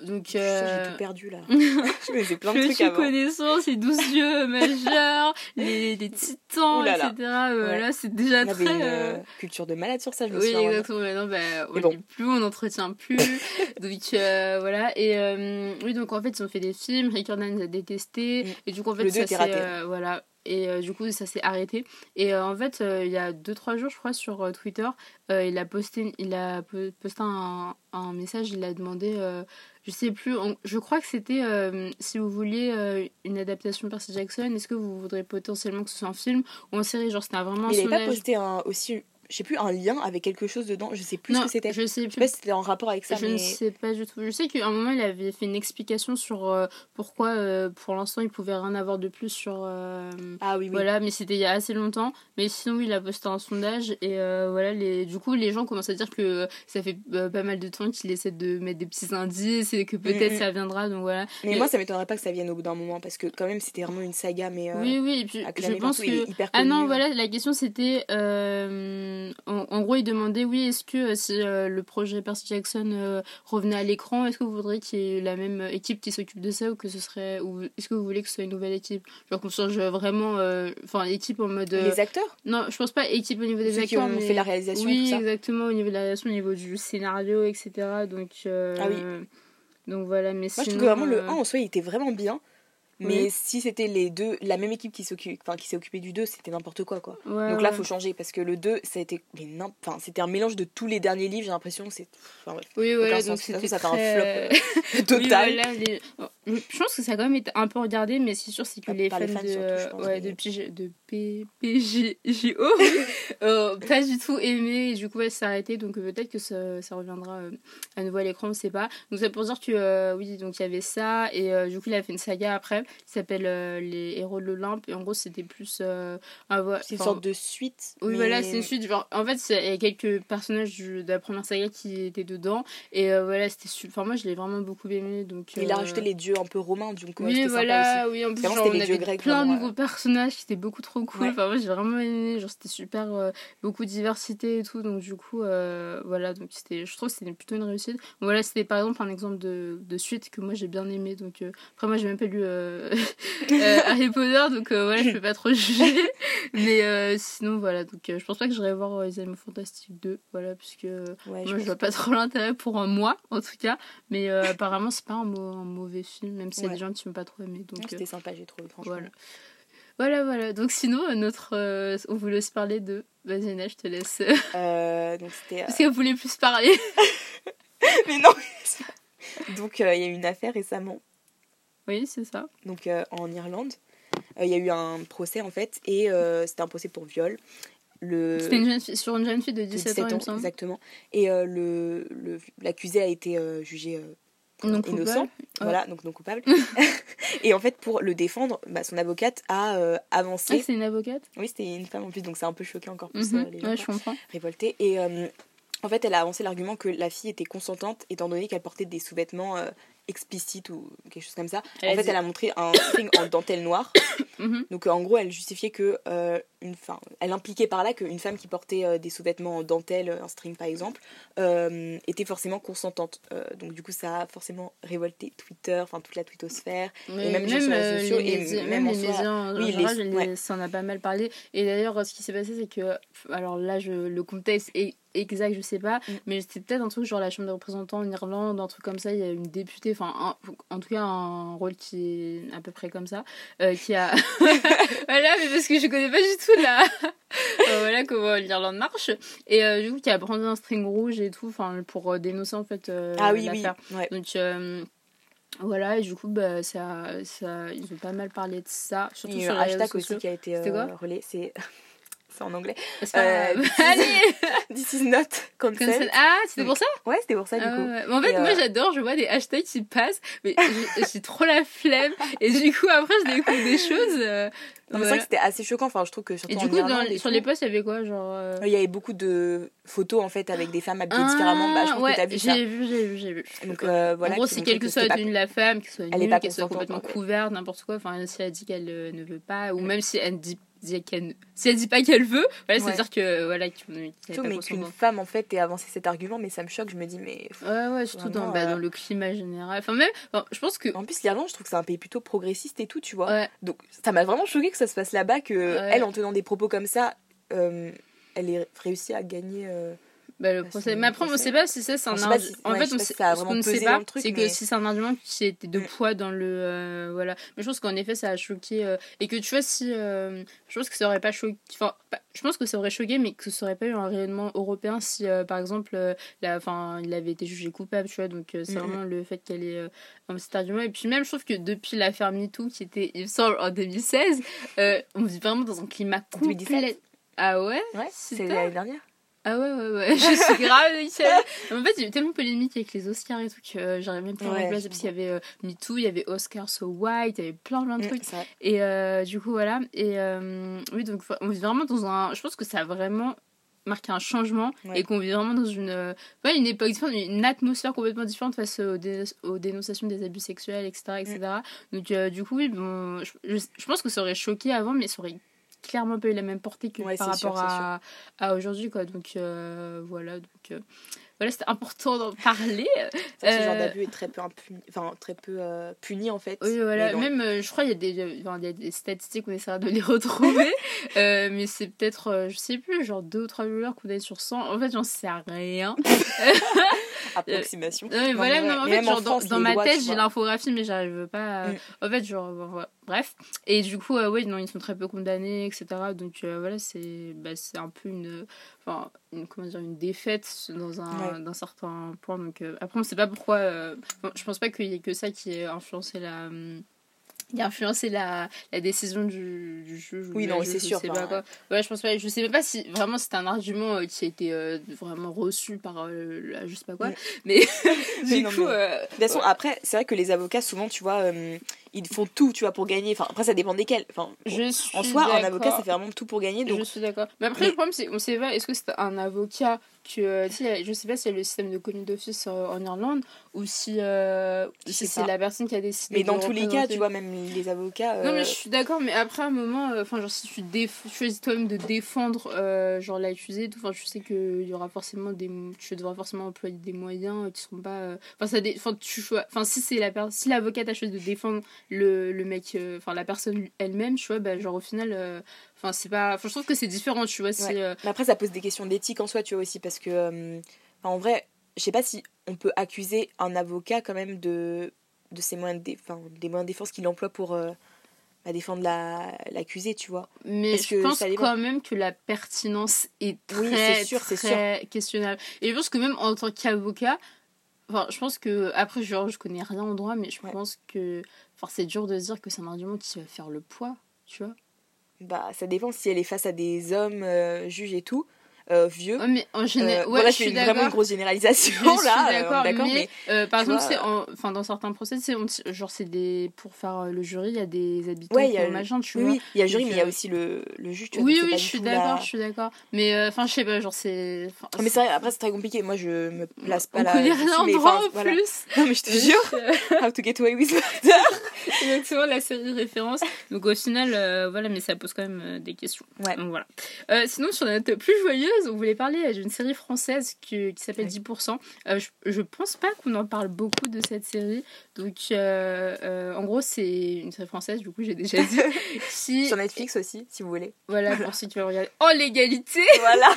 Donc. Euh, J'ai tout perdu là. je me faisais plein de Je trucs suis avant. connaissance, les douze yeux majeurs, les, les titans, là. etc. Euh, Ouais. Là, c'est déjà On avait très. une euh, euh, culture de malade sur ça, je me Oui, souviens. vraiment. exactement. Maintenant, bah, on bon. lit plus, on n'entretient plus. donc voilà. Et oui, donc en fait, ils ont fait des films. Rick Jordan les a détestés. Mm. Et du coup, en fait, Le ça voilà. Et euh, du coup, ça s'est arrêté. Et euh, en fait, euh, il y a 2-3 jours, je crois, sur Twitter, il a posté, il a po- posté un, un message. Il a demandé, je sais plus, on- je crois que c'était euh, si vous vouliez euh, une adaptation Percy Jackson, est-ce que vous voudrez potentiellement que ce soit un film ou en série? Genre, c'était vraiment un il avait pas sondage. posté un, aussi, je sais plus, un lien avec quelque chose dedans. Je sais plus non, ce que c'était. Je je sais sais plus. pas si c'était en rapport avec ça, Je mais. ne sais pas du tout. Je sais qu'à un moment, il avait fait une explication sur euh, pourquoi, euh, pour l'instant, il pouvait rien avoir de plus sur. euh, Ah oui, oui. Voilà, mais c'était il y a assez longtemps. Mais sinon, il a posté un sondage. Et voilà, les... du coup, les gens commencent à dire que ça fait pas mal de temps qu'il essaie de mettre des petits indices et que peut-être Mhm. ça viendra. Donc voilà. Mais Et- moi, ça m'étonnerait pas que ça vienne au bout d'un moment parce que, quand même, c'était vraiment une saga, mais. Oui, oui. Et puis, je pense que. Ah non, connu. voilà, la question c'était. euh, en, en gros, il demandait oui, est-ce que euh, si euh, le projet Percy Jackson euh, revenait à l'écran, est-ce que vous voudriez qu'il y ait la même équipe qui s'occupe de ça ou que ce serait. Ou est-ce que vous voulez que ce soit une nouvelle équipe? Genre qu'on change vraiment. euh, Enfin, équipe en mode. euh, Les acteurs? Non, je pense pas équipe au niveau des Ceux qui acteurs. ont mais... fait la réalisation, Oui, tout ça exactement, au niveau de la réalisation, au niveau du scénario, etc. Donc. euh, Ah oui. Donc voilà, mais Moi, je sinon, trouve que vraiment le euh, 1 en soi, il était vraiment bien. Mais Oui. si c'était les deux, la même équipe qui enfin, s'est occupée du 2, c'était n'importe quoi, quoi. ouais, Donc là, ouais. faut changer parce que le 2, ça a été, mais n'im- enfin, c'était un mélange de tous les derniers livres. J'ai l'impression, c'est, enfin, bref, Oui, voilà, donc c'était façon, ça fait un très... flop, total. Oui, voilà, les- Je pense que ça a quand même été un peu regardé, mais c'est sûr, c'est que Par- les fans, les fans de, surtout, je pense, ouais, mais- de, PG de P- PGJO euh, pas du tout aimé, et du coup, ouais, c'est arrêté, donc euh, peut-être que ça, ça reviendra euh, à nouveau à l'écran, on sait pas. Donc, c'est pour dire que, euh, oui, donc il y avait ça, et euh, du coup, il a fait une saga après, qui s'appelle euh, Les Héros de l'Olympe, et en gros, c'était plus. euh, un C'est une sorte de suite. oui, mais- voilà, c'est une suite. Genre, en fait, il y a quelques personnages du- de la première saga qui étaient dedans. Et euh, voilà, c'était super. Enfin, moi, je l'ai vraiment beaucoup aimé. Donc, Il a euh, rajouté les dieux un peu romains, donc ouais, Oui, c'était sympa aussi. voilà, oui, en plus, genre, on les avait grecs, plein de nouveaux personnages qui étaient beaucoup trop cool. Ouais. Enfin, moi, j'ai vraiment aimé. Genre, c'était super, beaucoup de diversité et tout. Donc, du coup, voilà, donc c'était, je trouve que c'était plutôt une réussite. Voilà, c'était par exemple un exemple de, de suite que moi j'ai bien aimé. Donc, après, moi, j'ai même pas lu Harry Potter, donc euh, voilà, je peux pas trop juger. Mais euh, sinon, voilà, donc euh, je pense pas que j'irai voir euh, Les Animaux Fantastiques 2, voilà, puisque euh, Ouais, moi je vois pas trop l'intérêt pour moi, en tout cas. Mais euh, apparemment, c'est pas un, mau- un mauvais film, même s'il y a des gens qui m'ont pas trop aimé. Donc, euh, C'était sympa, j'ai trouvé, franchement. voilà. Voilà, voilà. Donc, sinon, euh, notre. euh, on voulait aussi parler de. Vas-y, je te laisse. Euh, donc c'était. euh, Parce qu'elle voulait plus parler. mais non Donc euh, il y a eu une affaire récemment, oui, c'est ça. donc euh, en Irlande. Euh, Il y a eu un procès en fait, et euh, c'était un procès pour viol. Le... C'était une jeune fille- sur une jeune fille de de 17, ans, il me semble. exactement. Et le, le- l'accusé a été jugé Non innocent. Voilà, donc non coupable. et en fait, pour le défendre, bah, son avocate a euh, Ah, avancé. c'est une avocate? Oui, c'était une femme en plus, donc a un peu choqué encore plus Mhm. euh, les gens. Ouais, je comprends. révoltée. Et euh, en fait, elle a avancé l'argument que la fille était consentante étant donné qu'elle portait des sous-vêtements explicites ou quelque chose comme ça. Elle en fait, dit- elle a montré un string en dentelle noire. Mhm. Donc, euh, en gros, elle justifiait que euh, une fin, elle impliquait par là qu'une femme qui portait euh, des sous-vêtements en dentelle, un string par exemple, était forcément consentante. Donc, du coup, ça a forcément révolté Twitter, enfin toute la twittosphère. Mais même sur les réseaux sociaux, les et même les médias en oui, général, ouais. ça en a pas mal parlé. Et d'ailleurs, ce qui s'est passé, c'est que, alors là, je, le contexte est exact, je sais pas, Mm. mais c'était peut-être un truc genre la Chambre des représentants en Irlande, un truc comme ça. Il y a une députée, enfin, en tout cas, un rôle qui est à peu près comme ça, euh, qui a. voilà, mais parce que je connais pas du tout la. Euh, voilà comment l'Irlande marche. Et euh, du coup, qui a brandi un string rouge et tout, enfin, pour euh, dénoncer en fait ah oui, oui. l'affaire. Ouais. Donc voilà, et du coup, bah, ça, ça, ils ont pas mal parlé de ça, surtout Il y a sur un hashtag aussi qui a été relais. C'est c'est en anglais. Pas Euh, Allez This is not consent. ça- Ah, c'était pour ça Ouais, c'était pour ça, du Ah coup. Mais En fait, Et, moi euh, j'adore, je vois des hashtags qui passent, mais j'ai- trop la flemme. Et du coup, après, je découvre des choses. euh, Non, mais c'est vrai voilà. que c'était assez choquant. Enfin, je trouve que surtout Et en du coup, dans, Irlande et sur les posts, il y avait quoi Genre. euh, il y avait beaucoup de photos en fait avec des femmes habillées différemment. Bah, je Ah, ouais, que t'as vu ça. j'ai vu, j'ai vu, j'ai vu. Donc euh, voilà. en gros, c'est quelle que soit pas- une la femme, qu'elle soit Elle est nue, pas qu'elle soit complètement couverte, n'importe quoi. Enfin, si elle dit qu'elle euh, ne veut pas, ou même si elle dit, dit qu'elle ne- si elle dit pas qu'elle veut, voilà, Ouais. c'est-à-dire que voilà, qu'une femme en fait ait avancé cet argument, mais ça me choque. Je me dis, mais. Ouais, ouais, surtout dans, bah, euh, dans le climat général. Enfin, même, enfin, je pense que. En plus, l'Irlande, je trouve que c'est un pays plutôt progressiste et tout, tu vois. Ouais, Donc ça m'a vraiment choqué que ça se passe là-bas, que Ouais. elle, en tenant des propos comme ça, euh, elle ait réussi à gagner. euh, bah, le procès. c'est Mais après, on sait procès. pas si ça, c'est un Je sais pas argu- si- En ouais, fait, on sait, si ce qu'on ne sait pas, c'est que si c'est un argument qui était de Mm. poids dans le. euh, voilà. Mais je pense qu'en effet, ça a choqué. euh, et que tu vois, si. euh, je pense que ça aurait pas choqué. Enfin, pas- je pense que ça aurait choqué, mais que ça aurait pas eu un rayonnement européen si, par exemple, la, enfin, il avait été jugé coupable, tu vois. Donc, c'est Mhm. vraiment le fait qu'elle ait. un cet argument. Et puis, même, je trouve que depuis l'affaire MeToo, qui était, il me semble, en 2016, euh, on vit vraiment dans un climat 2017. complet. Ah ouais? Ouais, c'est C'était- l'année dernière. Ah ouais, ouais, ouais, je suis grave Michel. En fait, il y a eu tellement de polémique avec les Oscars et tout que euh, j'arrive même pas à Ouais, je parce qu'il y avait euh, MeToo, il y avait Oscar So White, il y avait plein plein de Mm, trucs. Et euh, du coup, voilà. Et euh, oui, donc on vit vraiment dans un. Je pense que ça a vraiment marqué un changement Ouais. et qu'on vit vraiment dans une, euh, pas une époque différente, une atmosphère complètement différente face aux, dé- aux dénonciations des abus sexuels, etc. etc. Donc, euh, du coup, oui, bon, je, je, je pense que ça aurait choqué avant, mais ça aurait clairement pas eu la même portée que Ouais, par sûr, rapport à, à aujourd'hui, quoi. Donc, euh, voilà. Donc, euh, voilà, c'était important d'en parler. C'est ce genre Euh, d'abus est très peu, impuni- enfin, très peu euh, puni en fait. Oui, voilà. Dans- Même, euh, je crois, il y a des, enfin, il y a des statistiques, on essaiera de les retrouver. Euh, mais c'est peut-être, je sais plus, genre 2 ou 3 violeurs qu'on a sur 100. En fait, j'en sais rien. Approximation. Non, mais Non, voilà, mais non, en fait, même genre, en dans, France, dans les ma tête, j'ai l'infographie, mais j'arrive pas à... Mm. En fait, genre, bon, voilà. bref. Et du coup, oui, non, ils sont très peu condamnés, etc. Donc, voilà, c'est bah, c'est un peu une, enfin, une, comment dire, une défaite dans un, Ouais. D'un certain point. Donc, euh, après, on sait pas pourquoi... euh, bon, je pense pas qu'il y ait que ça qui ait influencé la... hum, qui a influencé la, la décision du, du juge. ou Oui, non, c'est sûr, sais enfin, pas quoi. Ouais, je pense pas. Je sais même pas si vraiment c'était un argument euh, qui a été euh, vraiment reçu par euh, la, je sais pas quoi. Mm. Mais du non, coup, mais- euh, De toute façon, après, c'est vrai que les avocats, souvent, tu vois, euh, ils font tout, tu vois, pour gagner. Enfin, après, ça dépend desquels. Enfin, je en soi, un avocat, ça fait vraiment tout pour gagner. Donc, Je suis d'accord. Mais après, Mais- le problème, c'est on sait pas, est-ce que c'est un avocat que. euh, je sais pas si y a le système de commis d'office euh, en Irlande ou si, euh, si c'est la personne qui a décidé mais dans tous les cas, tu vois, même les avocats. Non, mais je suis d'accord, mais après un moment, euh, enfin, genre, si tu choisis toi-même de défendre, genre, l'accusé, tout, enfin, je sais qu'il y aura forcément des. Tu devras forcément employer des moyens qui seront pas. Enfin, ça enfin, tu Enfin, si c'est la si l'avocate a choisi de défendre le, le mec, euh, enfin, la personne elle-même, tu vois, bah, genre, au final. euh, Enfin, c'est pas. Je trouve que c'est différent, tu vois. Ouais. euh, Mais après, ça pose des questions d'éthique en soi, tu vois, aussi, parce que, en vrai, je sais pas si on peut accuser un avocat quand même de, de ses moyens de, dé- des moyens de défense qu'il emploie pour euh, bah, défendre la- l'accusé, tu vois. Mais Parce je que pense quand même que la pertinence est très, Oui, sûr, très questionnable. Et je pense que même en tant qu'avocat, enfin, je pense que, après, genre, je connais rien en droit, mais je Ouais. pense que, enfin, c'est dur de se dire que c'est un argument qui va faire le poids, tu vois. Bah, ça dépend si elle est face à des hommes, euh, juges et tout. Euh, vieux. Ouais, mais en général, Euh, ouais, voilà, je fais vraiment une grosse généralisation Je là. euh, d'accord, mais, mais euh, par exemple, c'est en- enfin dans certains procès, c'est on- genre c'est des pour faire le jury, il y a des habitants Ouais, il y qui a ont le- machin, tu oui, vois. oui, il y a le jury, mais il y a aussi le, le juge. Tu vois, Oui, oui, je suis d'accord, je suis d'accord. Mais enfin, je sais pas, genre c'est. mais c'est vrai, après c'est très compliqué. Moi je me place pas on là. connaît dessus, rien mais en plus. Non, mais je te jure, How to Get Away with Murder. Exactement la série référence. Donc au final, voilà, mais ça pose quand même des questions. Ouais. Donc voilà. Sinon, sur la note plus joyeuse, on voulait parler d'une série française qui, qui s'appelle Ouais. 10%. Euh, je, je pense pas qu'on en parle beaucoup de cette série. Donc euh, euh, en gros, c'est une série française, du coup, j'ai déjà dit. qui, Sur Netflix aussi, si vous voulez. voilà, pour ceux qui veulent regarder. Oh, l'égalité Voilà.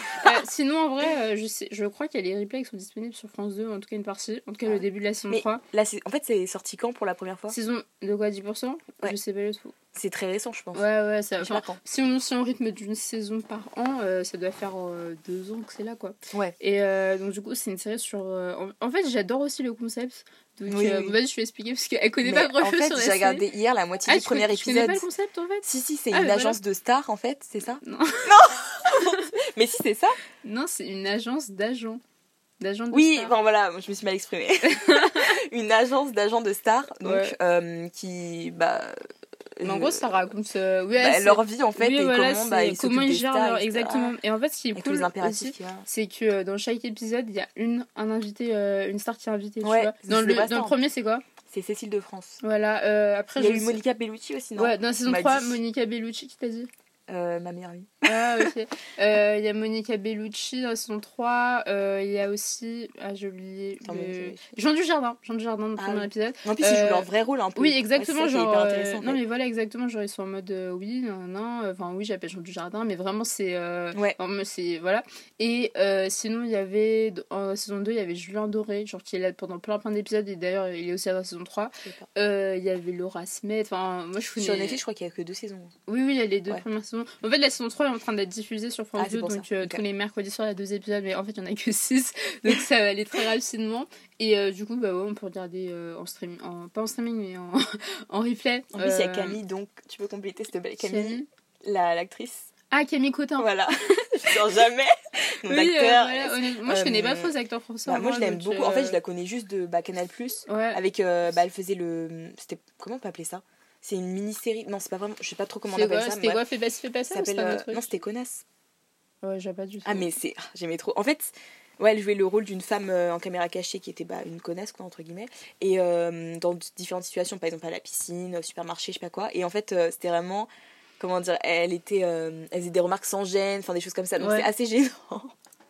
Sinon, en vrai, je, sais, je crois qu'il y a les replays qui sont disponibles sur France 2, en tout cas une partie. En tout cas, Ah. le début de la saison Mais 3. Là, en fait, c'est sorti quand pour la première fois? Saison de quoi 10% Ouais. Je sais pas du tout. C'est très récent, je pense. Ouais, ouais, ça enfin. Si on si on rythme d'une saison par an, euh, ça doit faire euh, deux ans que c'est là, quoi. Ouais. Et euh, donc, du coup, c'est une série sur. euh, en, en fait, j'adore aussi le concept. Donc, Oui, euh, oui. vas-y, je vais expliquer parce qu'elle connaît Mais pas grand en chose fait, sur la j'ai regardé hier la moitié Ah, du premier tu connais épisode. pas le concept en fait Si, si, c'est Ah, une mais agence de stars en fait, c'est ça Non. Mais si, c'est ça Non, c'est une agence d'agents. D'agents de Oui, stars. bon voilà, je me suis mal exprimée. une agence d'agents de stars, donc, Ouais. euh, qui. Bah, Mais en gros, ça raconte. euh, ouais, bah, leur vie en fait oui, et voilà, comment bah, ils comment ils gèrent leur- exactement. Et en fait, ce qui est Avec cool aussi, a. c'est que euh, dans chaque épisode, il y a une, un invité, euh, une star qui est invitée. tu vois. Dans, le, dans premier, c'est quoi? C'est Cécile de France. Voilà. euh, après, Il y a eu sais- Monica Bellucci aussi, non? Ouais, dans la saison On m'a 3, dit. Monica Bellucci qui t'a dit? Euh, Ma meilleure amie. Ah, ok. Euh, Il y a Monica Bellucci dans la saison 3. euh, Il y a aussi. Ah, j'ai oublié. Le- Jean du Jardin. Jean du Jardin dans le Ah premier oui. épisode. En plus, ils Euh, jouent leur vrai rôle un peu. Oui, Ouais, exactement. ça est genre, hyper euh, non, mais voilà, exactement. Genre, ils sont en mode euh, oui, non, non. euh, Enfin, oui, j'appelle Jean du Jardin, mais vraiment, c'est. euh, Ouais. enfin, c'est. Voilà. Et euh, sinon, il y avait. En saison 2, il y avait Julien Doré, genre, qui est là pendant plein, plein d'épisodes. Et d'ailleurs, il est aussi là dans la saison 3. Je sais pas. Euh, Il y avait Laura Smet. Enfin, moi, je connais. Sur Netflix, je crois qu'il y a que deux saisons. Oui, oui, il y a les deux Ouais. premières saisons. En fait, la saison 3 est en train d'être diffusée sur France Ah, c'est 2, pour ça. donc euh, tous les mercredis soirs, il y a deux épisodes, mais en fait, il y en a que 6, donc ça va aller très rapidement. Et euh, du coup, bah ouais, on peut regarder euh, en streaming, en, pas en streaming, mais en, en replay. En plus, il y a Camille, donc tu peux compléter, s'il te plaît. Camille, Camille. la- l'actrice. Ah, Camille Cotin. Voilà. je sors jamais. Euh, acteur. voilà, moi, je connais pas Euh, trop les acteurs français. Bah, moi, je vrai, l'aime beaucoup. En fait, je la connais juste de bah, Canal Plus. Ouais. Avec, bah, elle faisait le. C'était comment on peut appeler ça? C'est une mini-série. Non, c'est pas vraiment. Je sais pas trop comment on appelle ça. C'était quoi. Fais pas, fais pas Ça ça un euh, Non, c'était Connasse. Ouais, j'ai pas du tout. Ah, mais c'est. ah, J'aimais trop. En fait, ouais, elle jouait le rôle d'une femme euh, en caméra cachée qui était bah, une connasse, quoi, entre guillemets. Et euh, dans différentes situations, par exemple à la piscine, au supermarché, je sais pas quoi. Et en fait, euh, c'était vraiment. Comment dire Elle était. euh, elle faisait des remarques sans gêne, enfin des choses comme ça. Donc Ouais. c'est assez gênant.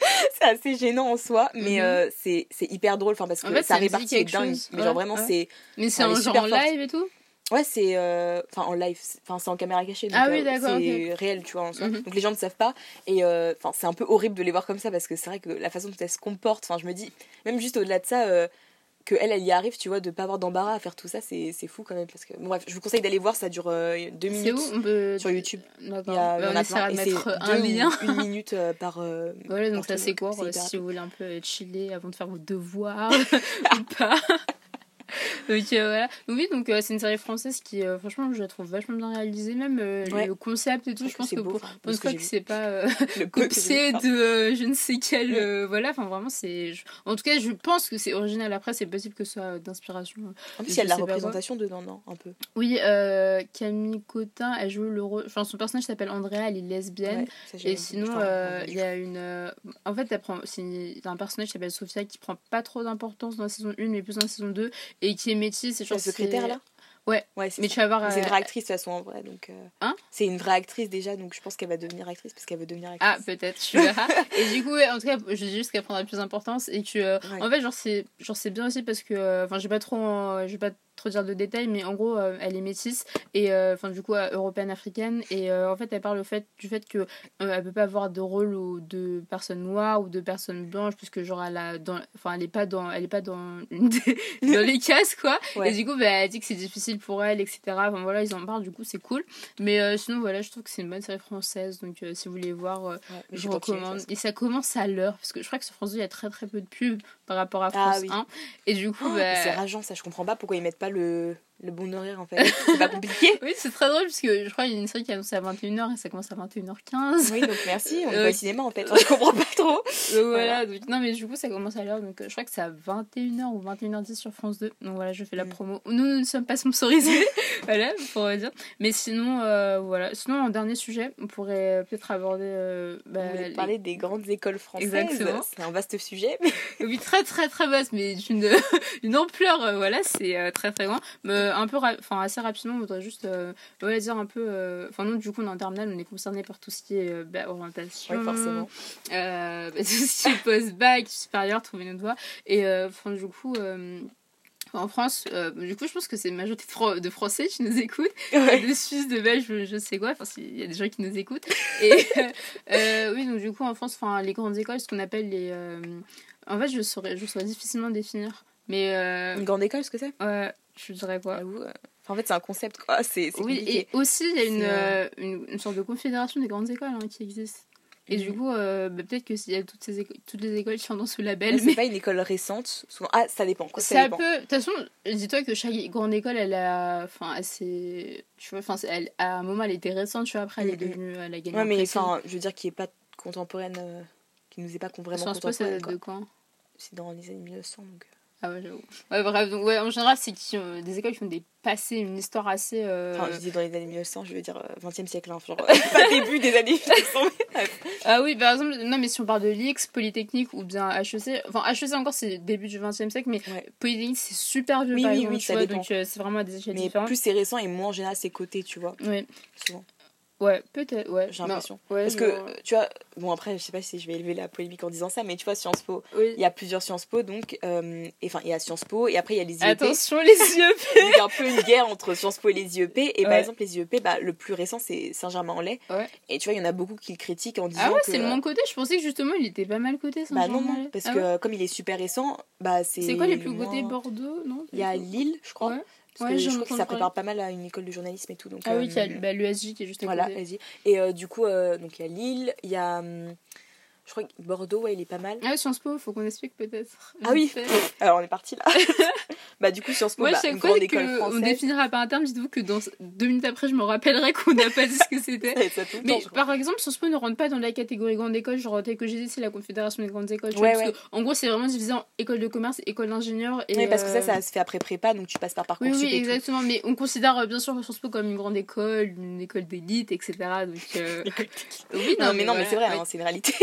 c'est assez gênant en soi, mais euh, c'est hyper drôle. Enfin, parce que En fait, sa ça quelque dingue. chose. Mais Ouais, genre vraiment, ouais. c'est. Mais c'est est genre en live et tout? Ouais, c'est. euh, Enfin, en live. c'est- Enfin, c'est en caméra cachée. Donc, Ah oui, euh, d'accord, C'est réel, tu vois, en soi. Mhm. Donc les gens ne savent pas. Et euh, enfin, c'est un peu horrible de les voir comme ça parce que c'est vrai que la façon dont elle se comporte, enfin, je me dis, même juste au-delà de ça, euh, que elle, elle y arrive, tu vois, de pas avoir d'embarras à faire tout ça, c'est fou quand même. Parce que, bon, bref, je vous conseille d'aller voir, ça dure euh, deux minutes. où peut... Sur YouTube. Il y a, Bah, on a essaiera de mettre un lien. une minute euh, par. euh, Voilà, donc ça c'est hyper si vous voulez un peu chiller avant de faire vos devoirs ou pas. donc euh, voilà. Donc, oui, donc euh, c'est une série française qui, euh, franchement, je la trouve vachement bien réalisée, même Ouais. le concept et tout. Je pense que beau, pour, une que fois que c'est pas copié de je ne sais quel. Voilà, enfin vraiment, c'est. En tout cas, je pense que c'est original. Après, c'est possible que ce soit d'inspiration. En plus, il y a de la représentation dedans, non Un peu. Oui, euh, Camille Cotin, elle joue le rôle. Enfin, son personnage s'appelle Andrea, elle est lesbienne. Ouais, Et sinon, euh, il y a une. En fait, elle prend... c'est un personnage qui s'appelle Sophia qui prend pas trop d'importance dans la saison 1, mais plus dans la saison 2, et qui est métisse. La secrétaire c'est- là Ouais. Ouais, c'est Mais ça. tu vas voir. C'est une euh, vraie actrice de toute façon en vrai, donc. euh, Hein? C'est une vraie actrice déjà, donc je pense qu'elle va devenir actrice parce qu'elle veut devenir Ah, actrice. peut-être, tu verras. et du coup, en tout cas, je dis juste qu'elle prendra plus d'importance et que. euh, Ouais. En fait, genre, c'est c'est bien aussi parce que. euh, Enfin, j'ai pas trop. pas trop dire de détails, mais en gros, euh, elle est métisse et. euh, Enfin, du coup, euh, européenne, africaine. Et en fait, elle parle au fait, du fait que. elle peut pas avoir de rôle ou de personne noire ou de personne blanche, puisque, genre, elle a. Dans... Enfin, elle est pas dans. Elle est pas dans dans les cases, quoi. Ouais. Et du coup, bah, elle dit que c'est difficile pour elle, etc. Enfin voilà, ils en parlent, du coup, c'est cool. Mais sinon, voilà, je trouve que c'est une bonne série française. Donc, si vous voulez voir, Ouais, je recommande. Et ça commence à l'heure, parce que je crois que sur France 2, il y a très très peu de pubs par rapport à Ah France oui. 1. Et du coup. Oh, bah, C'est rageant ça, je comprends pas pourquoi ils mettent pas le, le bon horaire en fait. C'est pas compliqué. Oui, c'est très drôle parce que je crois qu'il y a une série qui a annoncé à 21h et ça commence à 21h15. Oui, donc merci, on Euh, va au cinéma en fait. Je comprends pas trop. Donc voilà, donc, non mais du coup ça commence à l'heure, donc euh, je crois que c'est à 21h ou 21h10 sur France 2. Donc voilà, je fais la Mm. promo. Nous, nous ne sommes pas sponsorisés, voilà, pour dire. Mais sinon, euh, voilà. Sinon, en dernier sujet, on pourrait peut-être aborder... euh, bah, On voulait les- parler des grandes écoles françaises. Exactement. C'est un vaste sujet. Oui, très très très basse, mais d'une une ampleur, euh, voilà, c'est euh, très très grand. Mais un peu, enfin assez rapidement, on voudrait juste, euh, voilà, dire un peu, euh, enfin nous du coup on est en terminale, on est concerné par tout ce qui est euh, bah, orientation, Oui, forcément. euh, bah, tout ce qui est post-bac, supérieur, trouver notre voie, et euh, enfin du coup. En France, euh, du coup, je pense que c'est une majorité de, Fran- de Français qui nous écoutent, Ouais. de Suisse, de Belges, je, sais quoi. Enfin, s'il y a des gens qui nous écoutent. Et euh, oui, donc du coup, en France, enfin, les grandes écoles, ce qu'on appelle les. euh, En fait, je saurais, je saurais difficilement définir. Mais Une grande école, ce que c'est? ouais, je dirais quoi. En fait, c'est un concept quoi. C'est Oui, compliqué. et aussi, il y a une, une sorte de confédération des grandes écoles hein, qui existe. Et du Mhm. coup, euh, bah, peut-être que s'il y a toutes, ces toutes les écoles qui sont dans ce label, Mais mais c'est pas une école récente. Souvent... Ah, ça dépend. Quoi, ça Ça dépend. peut. De toute façon, dis-toi que chaque grande école, elle a. Enfin, assez. Tu vois, enfin, elle, à un moment, elle était récente, tu vois, après, elle est Mm, mm. devenue. Elle a gagné. Ouais, mais enfin, je veux dire, qui est pas contemporaine, euh, qui nous est pas vraiment Sciences Po, ça contemporaine. date quoi. de quand? C'est dans les années 1900. Donc... euh. Ah ouais, j'avoue. Ouais, bref, donc, ouais, en général, c'est qui des écoles qui ont des passés, une histoire assez. euh, Enfin, je dis dans les années 1900, je veux dire euh, 20e siècle, hein, genre pas début des années 1900. mais bref. Ah oui, par exemple, non, mais si on parle de l'IX, Polytechnique ou bien HEC, enfin, HEC encore, c'est début du 20 e siècle, mais Ouais. Polytechnique, c'est super vieux, Oui, par oui, exemple, oui, tu ça vois, dépend. donc euh, c'est vraiment à des échelles Mais différentes. plus c'est récent et moins en général c'est coté, tu vois, Oui, souvent. Ouais, peut-être, ouais. J'ai l'impression. ouais, Parce que, tu vois, bon après, je sais pas si je vais élever la polémique en disant ça, mais tu vois, Sciences Po, oui. il y a plusieurs Sciences Po, donc, euh, et, enfin, il y a Sciences Po, et après il y a les IEP. Attention, les yeux Il y a un peu une guerre entre Sciences Po et les IEP, et par exemple, les IEP, bah, le plus récent c'est Saint-Germain-en-Laye, Ouais. et tu vois, il y en a beaucoup qui le critiquent en disant Ah ouais, c'est le euh, moins coté. Je pensais que justement il était pas mal coté. Bah non, non, parce Ah que comme il est super récent, bah c'est. C'est quoi les le plus cotés Bordeaux Non Il y a Lille, je crois. Parce Ouais, que je crois que ça prépare pas mal à une école de journalisme et tout. Donc, Ah oui, il y a bah, l'ESJ qui est juste à Voilà, côté. vas-y. Et euh, du coup, euh, donc il y a Lille, il y a. je crois que Bordeaux, ouais, il est pas mal. Ah ouais, Sciences Po, faut qu'on explique peut-être. Ah oui. Alors on est parti là. bah du coup, Sciences Po, Moi, bah, chaque une fois grande école française. définira par un terme, dites-vous que dans deux minutes après, je me rappellerai qu'on n'a pas dit ce que c'était. Mais temps, par exemple, Sciences Po ne rentre pas dans la catégorie grande école, genre tel que j'ai dit, c'est la Confédération des grandes écoles. vois, Ouais, parce que, en gros, c'est vraiment divisé en école de commerce, école d'ingénieur. Et, Oui, parce que ça, euh, ça se fait après prépa, donc tu passes par Oui, parcours oui, exactement. Mais on considère euh, bien sûr Sciences Po comme une grande école, une école d'élite, etc. Donc, euh, oui, Non, mais non, mais c'est vrai, oui. hein, c'est une réalité.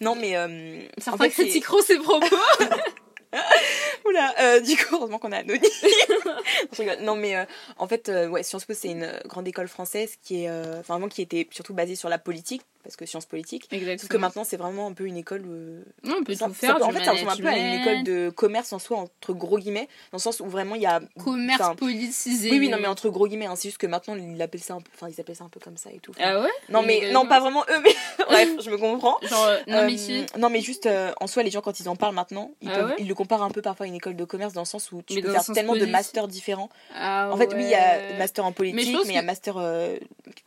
Non, mais. euh, en Certains fait, c'est- critiqueront ces propos. Oula, euh, du coup, heureusement qu'on a anonyme. Non, mais euh, en fait, euh, ouais, Sciences Po, c'est une euh, grande école française qui est, enfin, vraiment, qui était surtout basée sur la politique, parce que sciences politiques. Sauf que Exactement. maintenant, c'est vraiment un peu une école. euh, Non, on peut ça- tout ça faire. peut- en fait, ça ressemble un peu à une école de commerce en soi, entre gros guillemets, dans le sens où vraiment il y a. commerce politisé. oui, oui, non, mais entre gros guillemets, hein, c'est juste que maintenant, ils appellent ça un peu, ils appellent ça un peu comme ça et tout. Ah ouais? Non, mais, non, pas vraiment eux, mais bref, je me comprends. Genre, euh, non, mais Euh, si. non, mais juste euh, en soi, les gens, quand ils en parlent maintenant, ils, Ah peuvent- ouais? ils le comparent un peu parfois à une école de commerce dans le sens où tu Mais peux faire tellement de masters différents. Ah En fait, oui, il y a master en politique, Mais il y a master euh,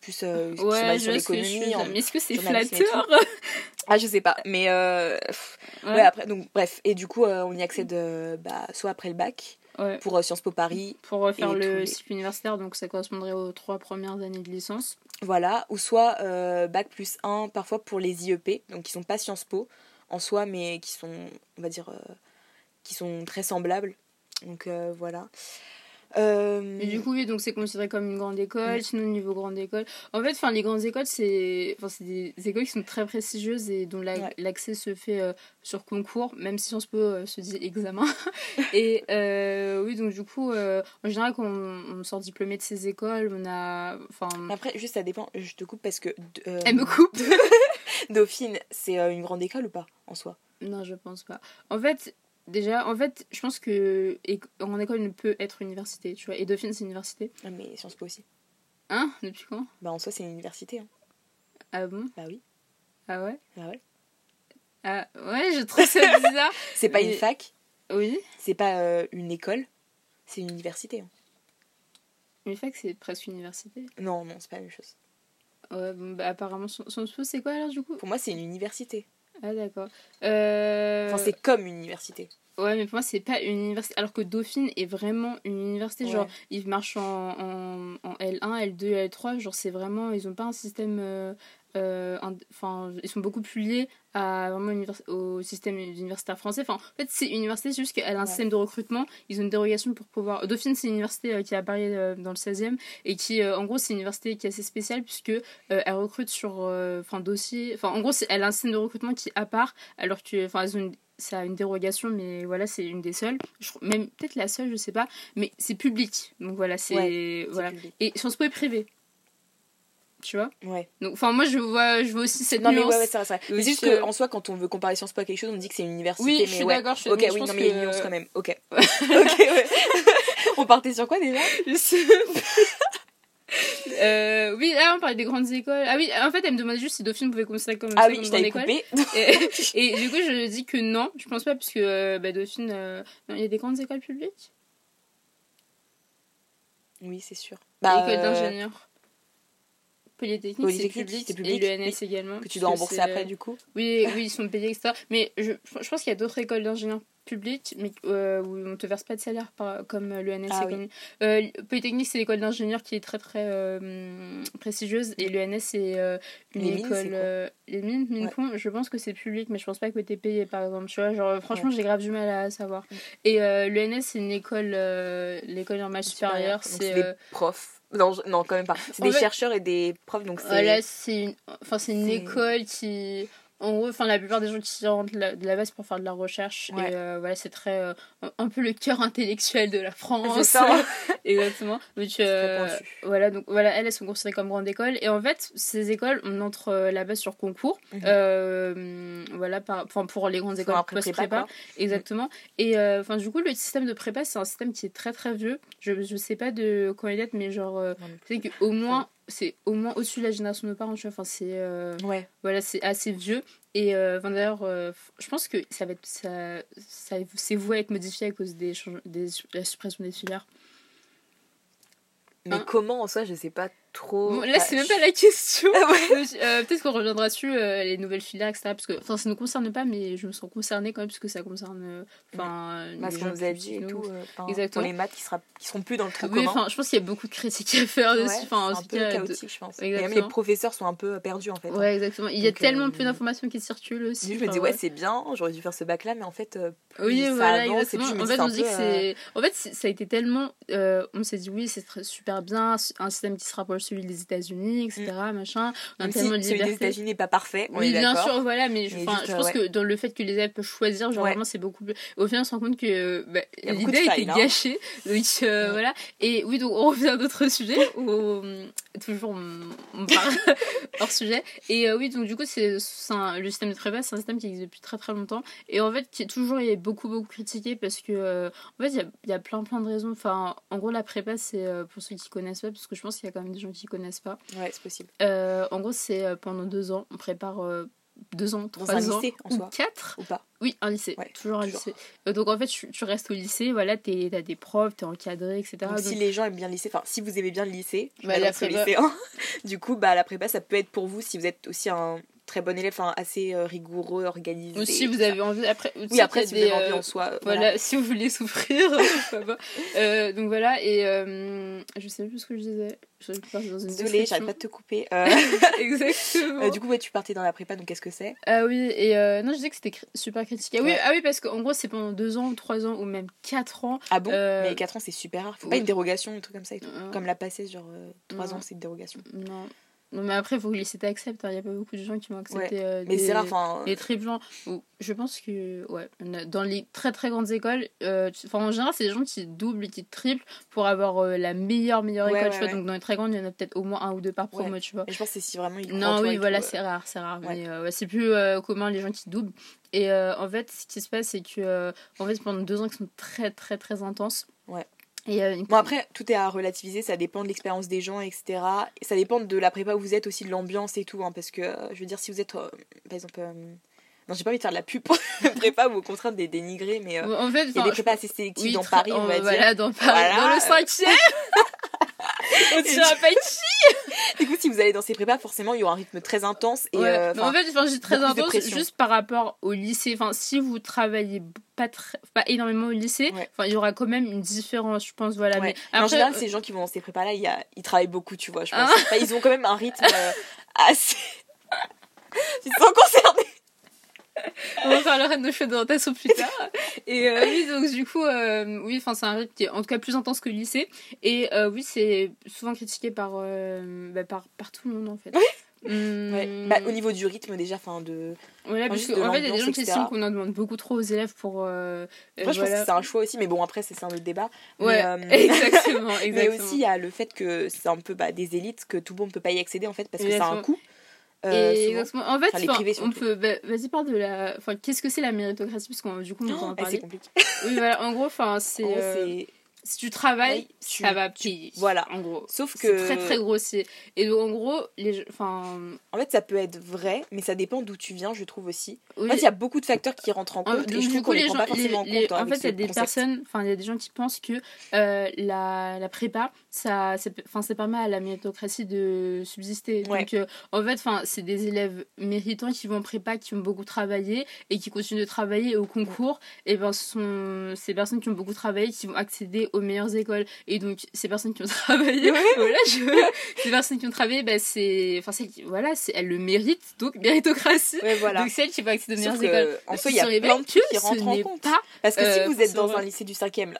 plus euh, sur l'économie. Mais est-ce que c'est flatteur Ah, je sais pas, mais euh, pff, ouais. Ouais. après, donc bref, et du coup, euh, on y accède euh, bah, soit après le bac Ouais. pour Sciences Po Paris, Pour tous le les- cycle universitaire, donc ça correspondrait aux trois premières années de licence. voilà, ou soit bac plus 1 parfois pour les IEP, donc qui sont pas Sciences Po en soi, mais qui sont, on va dire, qui sont très semblables. Donc voilà. Euh, Et du coup, oui, donc c'est considéré comme une grande école. Mm. Sinon, niveau grande école. En fait, enfin, les grandes écoles, c'est des écoles qui sont très prestigieuses et dont la- Ouais. l'accès se fait euh, sur concours, même si Sciences Po euh, se dit examen. et euh, oui, donc du coup, en général, quand on, on sort diplômé de ces écoles, on a. Enfin. Après, juste ça dépend, je te coupe parce que Elle me coupe Dauphine, c'est une grande école ou pas en soi? Non, je pense pas. En fait, déjà, en fait, je pense que en école ne peut être université, tu vois. Et Dauphine, c'est université. Ah, Mais Sciences Po aussi. Hein? Depuis quand? Bah en soi, c'est une université. hein. Ah bon? Bah oui. Ah ouais? Bah ouais. Ah ouais, je trouve ça bizarre. C'est pas Mais- une fac, Oui. c'est pas euh, une école, c'est une université. hein. Mais fac, c'est presque université. Non, non, c'est pas la même chose. Ouais, bon, bah, apparemment, Sci- Sciences Po, c'est quoi alors du coup? Pour moi, c'est une université. Ah d'accord. Euh... Enfin, c'est comme une université. Ouais, mais pour moi, c'est pas une université. Alors que Dauphine est vraiment une université. Genre, ils marchent en, en, en L1, L2, L3. Genre, c'est vraiment. Ils ont pas un système. euh, euh, Enfin, ils sont beaucoup plus liés à, vraiment au système universitaire français. Enfin, en fait, c'est une université, c'est juste qu'elle a un Ouais. système de recrutement. Ils ont une dérogation pour pouvoir. Dauphine, c'est une université euh, qui est à Paris euh, dans le 16e. Et qui, en gros, c'est une université qui est assez spéciale puisque elle recrute sur. Enfin, dossier. Enfin, en gros, elle a un système de recrutement qui est à part. Alors que. Enfin, elles ont une ça a une dérogation, mais voilà, c'est une des seules. Je même peut-être la seule, je sais pas. Mais c'est public. Donc voilà, c'est. Voilà. public. Et Sciences Po est privé. Tu vois Ouais. Donc, enfin, moi, je vois, je vois aussi cette Non, mais nuance. ouais, ouais, c'est vrai, c'est juste euh, qu'en soi, quand on veut comparer Sciences Po à quelque chose, on dit que c'est une université. Oui, mais je suis ouais. d'accord. je suis- Ok, oui, non, mais il y a une que- nuance quand même. Ok. ok, ouais. on partait sur quoi déjà? Je sais Euh, oui, là on parlait des grandes écoles. Ah oui, en fait, elle me demandait juste si Dauphine pouvait considérer comme Ah ça oui, comme je grande école. coupé. Et, et du coup, je dis que non, je pense pas, puisque euh, bah, Dauphine. euh, non, il y a des grandes écoles publiques? Oui, c'est sûr. Bah, Bah, École euh, d'ingénieur. Polytechnique, c'est Polytechnique, public. c'est Et public, l'ENS également. que tu dois rembourser après euh, du coup. Oui, oui, ils sont payés, etc. Mais je, je pense qu'il y a d'autres écoles d'ingénieurs publiques mais, euh, où on te verse pas de salaire, par- comme euh, l'ENS Ah oui. Euh, Polytechnique, c'est l'école d'ingénieurs qui est très très euh, prestigieuse. Et l'ENS, c'est une Les école. les mines, mines Ouais. je pense que c'est public, mais je pense pas que t'es payé, par exemple. Tu vois, genre, franchement, j'ai grave du mal à savoir. Et l'ENS, c'est une école, l'école normale supérieure. C'est. des profs. Non, je- non, quand même pas. C'est des fait- chercheurs et des profs, donc c'est. Voilà, c'est une, enfin, c'est une école qui. En gros, enfin, la plupart des gens qui rentrent là- de la base pour faire de la recherche. Ouais. Et euh, voilà, c'est très. euh, un- peu le cœur intellectuel de la France. C'est ça. Exactement. Donc, euh, voilà, donc voilà, elles, elles sont considérées comme grandes écoles. Et en fait, ces écoles, on entre euh, là-bas sur concours. Mhm. Euh, voilà, par, enfin, pour les grandes écoles après prépa, quoi. Exactement. Et euh, enfin, du coup, le système de prépa, c'est un système qui est très très vieux. Je, je sais pas de quand il date, mais genre, euh, sais qu'au moins, c'est au moins au-dessus de la génération de nos parents, tu vois. Enfin, c'est. euh, Ouais. voilà, c'est assez vieux. Et euh, enfin, d'ailleurs, euh, je pense que ça va être, ça, ça, c'est voué à être modifié à cause des, des la suppression des filières. Mais Hein comment en soi, je sais pas trop. Là, c'est même pas la question. Ah ouais. Euh, Peut-être qu'on reviendra dessus, euh, les nouvelles filières, etc. Parce que, enfin, ça ne nous concerne pas, mais je me sens concernée quand même, parce que ça concerne. euh, Enfin, Bah, les ce qu'on nous a dit et tout. euh, Exactement. Pour les maths qui, sera, qui seront plus dans le tronc Oui, commun. enfin, je pense qu'il y a beaucoup de critiques à faire Ouais, dessus. Enfin, en un peu cas, de- chaotique, je pense. Et même Exactement. les professeurs sont un peu perdus en fait. hein. Ouais, exactement. Il y a Donc, tellement euh, peu d'informations qui circulent aussi. Je me dis, ouais, c'est bien, j'aurais dû faire ce bac-là, mais en fait, euh, Oui, voilà, exactement. En fait, c'est on dit que c'est. En fait, ça a été tellement. on s'est dit, oui, c'est super bien, un système qui se rapproche de celui des États-Unis, etc. Machin. On a Même si tellement de celui des liberté. États-Unis n'est pas parfait, on Oui, est bien sûr, voilà, mais je, juste, pense ouais. que dans le fait que les élèves peuvent choisir, genre Ouais. vraiment, c'est beaucoup plus. Au final, on se rend compte que bah, Il l'idée a été failles, hein. gâchée. Donc euh, Ouais. voilà. Et oui, donc on revient à d'autres sujets. où, toujours, on, parle hors sujet. Et euh, oui, donc du coup, c'est le système de prépa, c'est un système qui existe depuis très très longtemps. Et en fait, qui est toujours est beaucoup beaucoup critiqué parce que, euh, en fait, il y a, il y a plein plein de raisons. Enfin, en gros, la prépa, c'est pour ceux qui connaissent pas, parce que je pense qu'il y a quand même des gens qui connaissent pas. Ouais, c'est possible. Euh, en gros, c'est euh, pendant deux ans, on prépare euh, deux ans, Dans trois un ans, lycée, en ou soi. quatre. Ou pas Oui, un lycée, Ouais, toujours un toujours. lycée. Euh, donc en fait, tu, tu restes au lycée, voilà, t'as des profs, t'es encadré, etc. Donc, si les gens aiment bien le lycée, enfin si vous aimez bien le lycée, je Bah, la prépa. lycéens. du coup, bah la prépa, ça peut être pour vous si vous êtes aussi un très bon élève, enfin assez euh, rigoureux, organisé. ou si vous avez envie, après, Oui, après, si vous avez envie euh, en soi. euh, voilà, voilà. si vous voulez souffrir. Euh, donc voilà, et euh, je sais plus ce que je disais. Je dans une Désolée, j'arrête pas de te couper. Euh, Exactement. du coup, ouais, tu partais dans la prépa, donc qu'est-ce que c'est? Ah oui, et non, je disais que c'était cri- super critiqué. Ah oui, ah oui, parce qu'en gros, c'est pendant deux ans, ou trois ans, ou même quatre ans. Ah bon? Mais 4 ans, c'est super rare. Faut oui. pas une dérogation, un truc comme ça et tout. Comme la passée, genre 3 non. ans, c'est une dérogation. Non. Non, mais après, il faut que le lycée t'accepte. Il n'y a pas beaucoup de gens qui vont accepter euh, Mais des, c'est rare, des triples gens. Je pense que, ouais, dans les très très grandes écoles, euh, tu- enfin, en général, c'est des gens qui doublent et qui triplent pour avoir euh, la meilleure, meilleure Ouais, école. ouais, tu vois. Donc, dans les très grandes, il y en a peut-être au moins un ou deux par promo, tu vois. Je pense que c'est si vraiment ils Non, oui, voilà, c'est rare, c'est rare. Mais ouais, c'est plus commun les gens qui doublent. Et en fait, ce qui se passe, c'est que en fait, pendant deux ans qui sont très, très, très intenses. Ouais. Et euh, une- Bon après tout est à relativiser, ça dépend de l'expérience des gens, etc. Et ça dépend de la prépa où vous êtes aussi, de l'ambiance et tout, hein, parce que euh, je veux dire si vous êtes euh, par exemple, euh, non j'ai pas envie de faire de la pub pour prépa ou au contraire des dénigrer, mais euh, en fait, il y a des je- prépas assez sélectives oui, dans Paris, on va dire. Voilà, dans Paris, Voilà. dans le cinquième. On tu- pas qui. du coup, si vous allez dans ces prépas, forcément, il y aura un rythme très intense. Et, Ouais. euh, en fait, enfin, j'ai très intense juste par rapport au lycée. Enfin, si vous travaillez pas, très, pas énormément au lycée, Ouais. enfin, il y aura quand même une différence, je pense. Voilà. ouais. Mais en général, euh, ces gens qui vont dans ces prépas-là, ils travaillent beaucoup, tu vois. Je pense. Ah. Enfin, ils ont quand même un rythme euh, assez. ils sont concernés. On parlera de nos choix d'orientation plus tard. Et euh, oui, donc du coup, euh, oui, enfin, c'est un rythme qui est en tout cas plus intense que le lycée. Et euh, oui, c'est souvent critiqué par, bah, par, par tout le monde en fait. Ouais. Bah, au niveau du rythme, déjà, enfin, de. voilà, parce qu'en fait, il y a des gens qui estiment qu'on en demande beaucoup trop aux élèves pour. euh, Après, je pense que c'est un choix aussi, mais bon, après, c'est un autre débat. Mais, Ouais, euh, exactement, Mais exactement. aussi, il y a le fait que c'est un peu bah, des élites, que tout le monde ne peut pas y accéder, en fait, parce que ça a un Exactement. coût. Euh, Et souvent. exactement. En fait, Enfin, les on peut. bah, Vas-y, parle de la. Enfin, qu'est-ce que c'est la méritocratie? Parce qu'on du coup, on va en Ah, c'est parler. compliqué. Oui, voilà. En gros, enfin, c'est. Euh, c'est- si tu travailles, tu- ça va payer. Voilà. En gros. Sauf C'est que. très très grossier. Et donc, en gros, les. Enfin. En fait, ça peut être vrai, mais ça dépend d'où tu viens, je trouve aussi. oui, En fait, il y a beaucoup de facteurs qui rentrent en compte, donc, et je trouve qu'on les les prend gens, pas forcément les- en les- compte. hein, en fait, il y a des concept. personnes, enfin, il y a des gens qui pensent que euh, la, la prépa, ça, c'est- enfin, ça permet à la méritocratie de subsister. Ouais. Donc, euh, en fait, enfin, c'est des élèves méritants qui vont en prépa, qui ont beaucoup travaillé et qui continuent de travailler au concours. Et ben, ce sont ces personnes qui ont beaucoup travaillé qui vont accéder aux meilleures écoles. Et donc, ces personnes qui ont travaillé, voilà, je- ces personnes qui ont travaillé, ben, c'est, enfin, c'est, voilà, c'est, elles le méritent, donc méritocratie. Ouais, voilà. Donc, celles qui vont accéder aux meilleures que, écoles. en soi, il y a plein de trucs qui rentrent en compte. pas Parce que si Euh, vous êtes dans un lycée du 5e, là,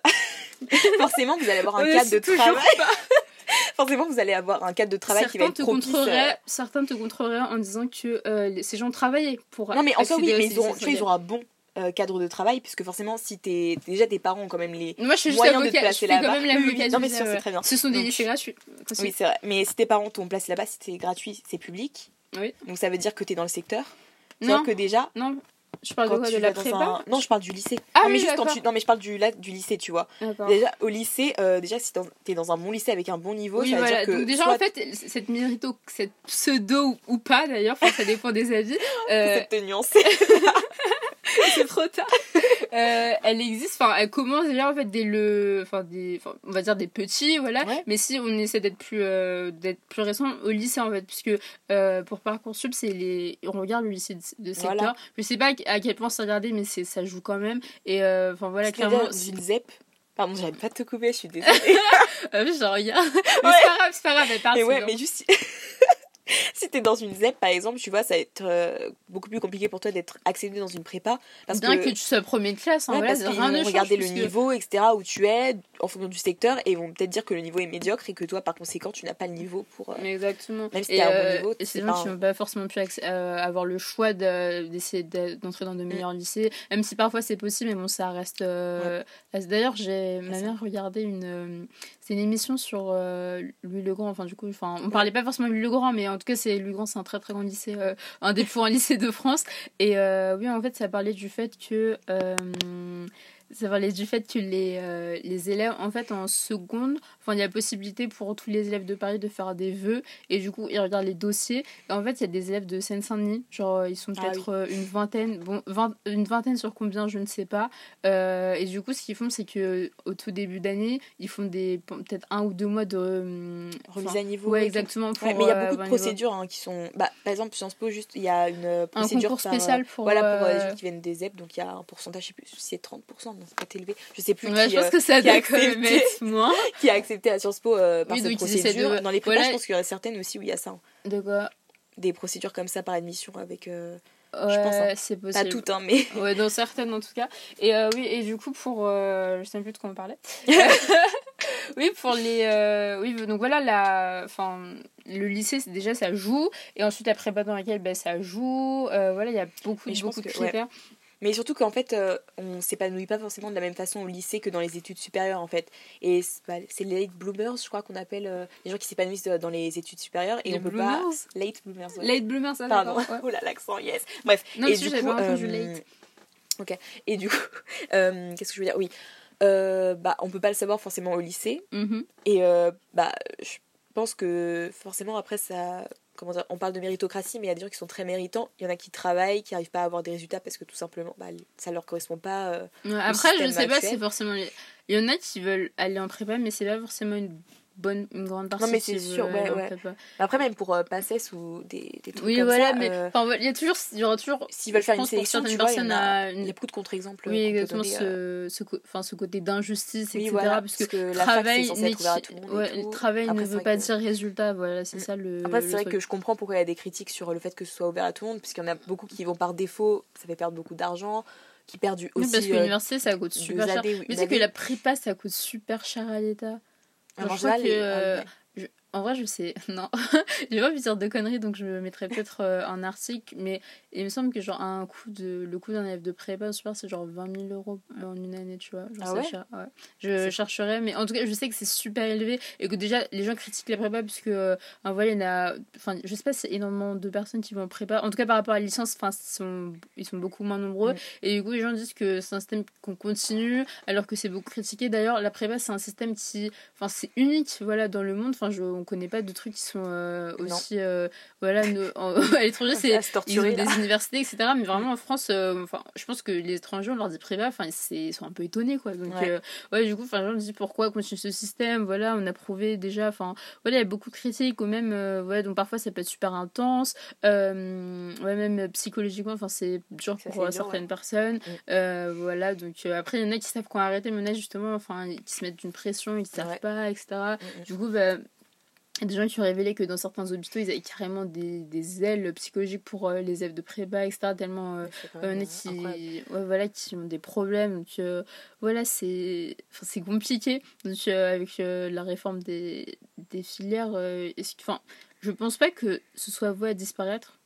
forcément, vous allez avoir un cadre de c'est forcément, vous allez avoir un cadre de travail qui va certains être te propice. euh, certains te contreraient en disant que euh, ces gens travaillaient pour Non, mais en soi, oui, mais ils, ont, lycées tu vois, ils ont un bon euh, cadre de travail, puisque forcément, si t'es. Déjà, tes parents ont quand même les. Moi, je suis juste moyen de te placer là-bas. Oui, oui, Non, mais c'est ouais. très bien. Ce sont des lycées gratuits. Oui, c'est vrai. Mais si tes parents t'ont placé là-bas, si c'est gratuit, c'est public. Oui. Donc ça veut dire que t'es dans le secteur. Non, que déjà, non, je parle de quoi tu De la prépa un... Non, je parle du lycée. Ah non, mais oui, juste quand tu... non, mais je parle du, là, du lycée, tu vois. Déjà, au lycée, euh, déjà, si t'es dans un bon lycée avec un bon niveau, Oui, ça veut voilà. dire que. Donc déjà, soit en fait, cette mérito, cette pseudo ou- pas d'ailleurs, ça dépend des avis. euh, cette nuancée. c'est trop tard. Euh, elle existe, enfin, elle commence déjà en fait dès le, enfin des, enfin, on va dire des petits, voilà. Ouais. Mais si on essaie d'être plus, euh, d'être plus récent au lycée en fait, puisque euh, pour parcoursup c'est les, on regarde le lycée de, de secteur. Voilà. Je sais pas à quel point c'est regardé, mais c'est, ça joue quand même. Et euh, enfin voilà, clairement. une ZEP. Pardon, j'arrête pas de te couper, je suis désolée. Euh, je regarde. c'est pas grave, c'est pas grave, elle parle. mais ouais, mais juste. si t'es dans une ZEP, par exemple, tu vois, ça va être euh, beaucoup plus compliqué pour toi d'être accédé dans une prépa. Parce Bien que. que tu sois premier de classe, hein, Ouais, voilà, parce qu'ils rien ne vont regarder le niveau, etc., où tu es, en fonction du secteur, et ils vont peut-être dire que le niveau est médiocre et que toi, par conséquent, tu n'as pas le niveau pour. euh, Exactement. Même si t'as un bon euh, niveau, et des pas gens qui un- n'ont pas forcément pu accé- euh, avoir le choix de- d'essayer de- d'entrer dans de meilleurs lycées, même si parfois c'est possible, mais bon, ça reste. euh, D'ailleurs, j'ai ma mère regardé une. euh, c'est une émission sur euh, Louis le Grand, enfin, du coup, enfin, on parlait pas forcément de Louis le Grand, mais en tout cas, c'est Grand, c'est un très très grand lycée, euh, un des plus grands lycées de France. Et euh, oui, en fait, ça parlait du fait que. Euh, ça parlait du fait que les, euh, les élèves, en fait, en seconde, enfin, il y a possibilité pour tous les élèves de Paris de faire des vœux, et du coup, ils regardent les dossiers. Et en fait, il y a des élèves de Seine-Saint-Denis, genre, euh, ils sont Ah peut-être euh, une vingtaine, bon, vingt- une vingtaine sur combien, je ne sais pas. Euh, et du coup, ce qu'ils font, c'est que au tout début d'année, ils font des peut-être un ou deux mois de. euh, remise à niveau. Ouais, exactement. Pour, Ouais, mais il y a euh, beaucoup de procédures hein, qui sont. Bah, par exemple, Sciences Po, juste, il y a une euh, Un procédure. concours par, euh, spécial pour. Voilà, pour euh, les euh, gens qui viennent des ZEP, donc il y a un pourcentage, je sais plus c'est 30%, non, c'est pas élevé. Je sais plus ouais, qui, je pense euh, que ça qui a accepté. moins. qui a accepté à Sciences Po euh, par Oui, cette procédure. de- Dans les prépas, voilà. je pense qu'il y en a certaines aussi où il y a ça. hein. De quoi? Des procédures comme ça par admission avec. euh, Ouais, pense, hein. c'est Pas possible. toutes, hein, mais. Ouais, dans certaines en tout cas. Et euh, oui, et du coup, pour. je sais plus de quoi on parlait. oui, pour les. oui, donc voilà, la, enfin, le lycée, c'est- déjà, ça joue. Et ensuite, la prépa dans laquelle ben, ça joue. Euh, voilà, il y a beaucoup, je beaucoup pense de que- ouais. Mais surtout qu'en fait, euh, on s'épanouit pas forcément de la même façon au lycée que dans les études supérieures, en fait. Et c'est bah, c'est les late bloomers, je crois qu'on appelle euh, les gens qui s'épanouissent euh, dans les études supérieures. Et Les on peut bloomers pas. Late bloomers, ouais. Late bloomer, ça, Pardon. ouais. Oh là, l'accent, yes. Bref. Non, et du coup, pas entendu euh, late. Ok. Et du coup, qu'est-ce que je veux dire? Oui. Bah, on peut pas le savoir forcément au lycée. Mhm. Et bah, je pense que forcément, après, ça. Comment dire On parle de méritocratie, mais il y a des gens qui sont très méritants. Il y en a qui travaillent, qui n'arrivent pas à avoir des résultats parce que tout simplement, bah, ça leur correspond pas. euh, Ouais, après, je système sais pas si forcément. les- Il y en a qui veulent aller en prépa, mais c'est pas forcément une bonne, une grande partie. Non, mais c'est sûr, ouais, ouais. Après, même pour euh, PACES ou des, des trucs Oui, comme voilà, ça, mais euh, il y a toujours, il y aura toujours. s'ils veulent faire une sélection, tu certaines vois, il y, a, une- beaucoup de contre-exemples. Oui, exactement, donner, euh, ce, ce, co- enfin, ce côté d'injustice, Oui, etc. voilà, parce que, parce que c'est travail, le travail ne c'est veut pas dire résultat, voilà, c'est Mm. ça le. Après, c'est vrai que je comprends pourquoi il y a des critiques sur le fait que ce soit ouvert à tout le monde, puisqu'il y en a beaucoup qui vont par défaut, ça fait perdre beaucoup d'argent, qui perdent du- Oui, aussi. parce que euh, l'université, ça coûte super cher. Mais sais que la prépa, ça coûte super cher à l'État. Genre, je crois que, euh, ah ouais. En vrai, je sais. Non. J'ai pas envie de dire de conneries, donc je mettrai peut-être euh, un article. Mais il me semble que, genre, un coût de... le coût d'un élève de prépa, super, c'est genre 20 000 euros en une année, tu vois. Genre, Ah c'est ouais? cher. Ouais. Je chercherai, mais en tout cas, je sais que c'est super élevé et que déjà, les gens critiquent les prépas, puisque, euh, en vrai, il y en a. Enfin, je sais pas si c'est énormément de personnes qui vont en prépa. En tout cas, par rapport à la licence, enfin, ils sont, ils sont beaucoup moins nombreux. Mm. Et du coup, les gens disent que c'est un système qu'on continue, alors que c'est beaucoup critiqué. D'ailleurs, la prépa, c'est un système qui. Enfin, c'est unique, voilà, dans le monde. Enfin, je, on connaît pas de trucs qui sont euh, aussi. euh, voilà, no- en- à l'étranger, c'est. Ils ont des universités, etc. Mais vraiment, en France, euh, enfin, je pense que les étrangers, on leur dit prépa, enfin, ils sont un peu étonnés, quoi. Donc, Ouais. ouais, du coup, enfin, gens disent pourquoi continuer ce système, voilà, on a prouvé déjà, enfin, voilà, il y a beaucoup de critiques, ou même, ouais, donc parfois ça peut être super intense, ouais, même psychologiquement, enfin, c'est dur Ça, pour dur, certaines ouais. personnes, Mm. voilà, donc après, il y en a qui savent quand arrêter, mais il y en a justement, enfin, qui se mettent une pression, ils savent Ouais. pas, etc. Mm, mm. Du coup, bah, il y a des gens qui ont révélé que dans certains hôpitaux, ils avaient carrément des, des ailes psychologiques pour euh, les élèves de prépa, etc. Tellement euh, euh, qui, ouais, voilà, qui ont des problèmes. Donc euh, voilà, c'est enfin, c'est compliqué. Donc euh, avec euh, la réforme des, des filières, euh, enfin, je pense pas que ce soit voué à disparaître.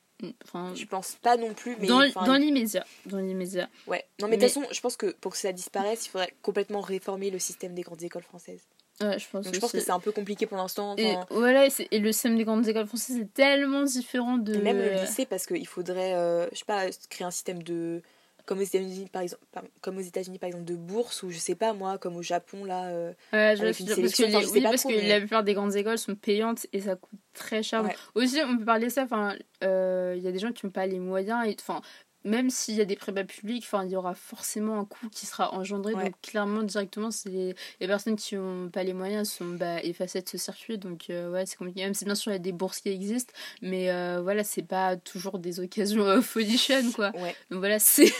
Enfin, Je pense pas non plus, mais. dans, dans l'immédiat. Dans l'immédiat. Ouais. Non, mais de toute façon, je pense que pour que ça disparaisse, il faudrait complètement réformer le système des grandes écoles françaises. Ouais, je pense Donc je pense que c'est un peu compliqué pour l'instant. Et voilà, et, le système des grandes écoles françaises est tellement différent de. Et même le lycée, parce qu'il faudrait, euh, je sais pas, créer un système de. Comme aux États-Unis, par exemple, comme aux États-Unis, par exemple, de bourse, ou je sais pas, moi, comme au Japon, là. euh, Ouais, je avec une parce que, enfin, je oui, parce trop, que mais- la plupart des grandes écoles sont payantes et ça coûte très cher. Ouais. Aussi, on peut parler de ça, enfin, euh, il y a des gens qui n'ont pas les moyens, et enfin, même s'il y a des prépas publics, enfin, il y aura forcément un coût qui sera engendré. Ouais. Donc, clairement, directement, c'est les, les personnes qui n'ont pas les moyens sont bah, effacées de ce circuit. Donc, euh, ouais, c'est compliqué. Même si, bien sûr, il y a des bourses qui existent, mais euh, voilà, c'est pas toujours des occasions euh, folichonnes, quoi. Ouais. Donc, voilà, c'est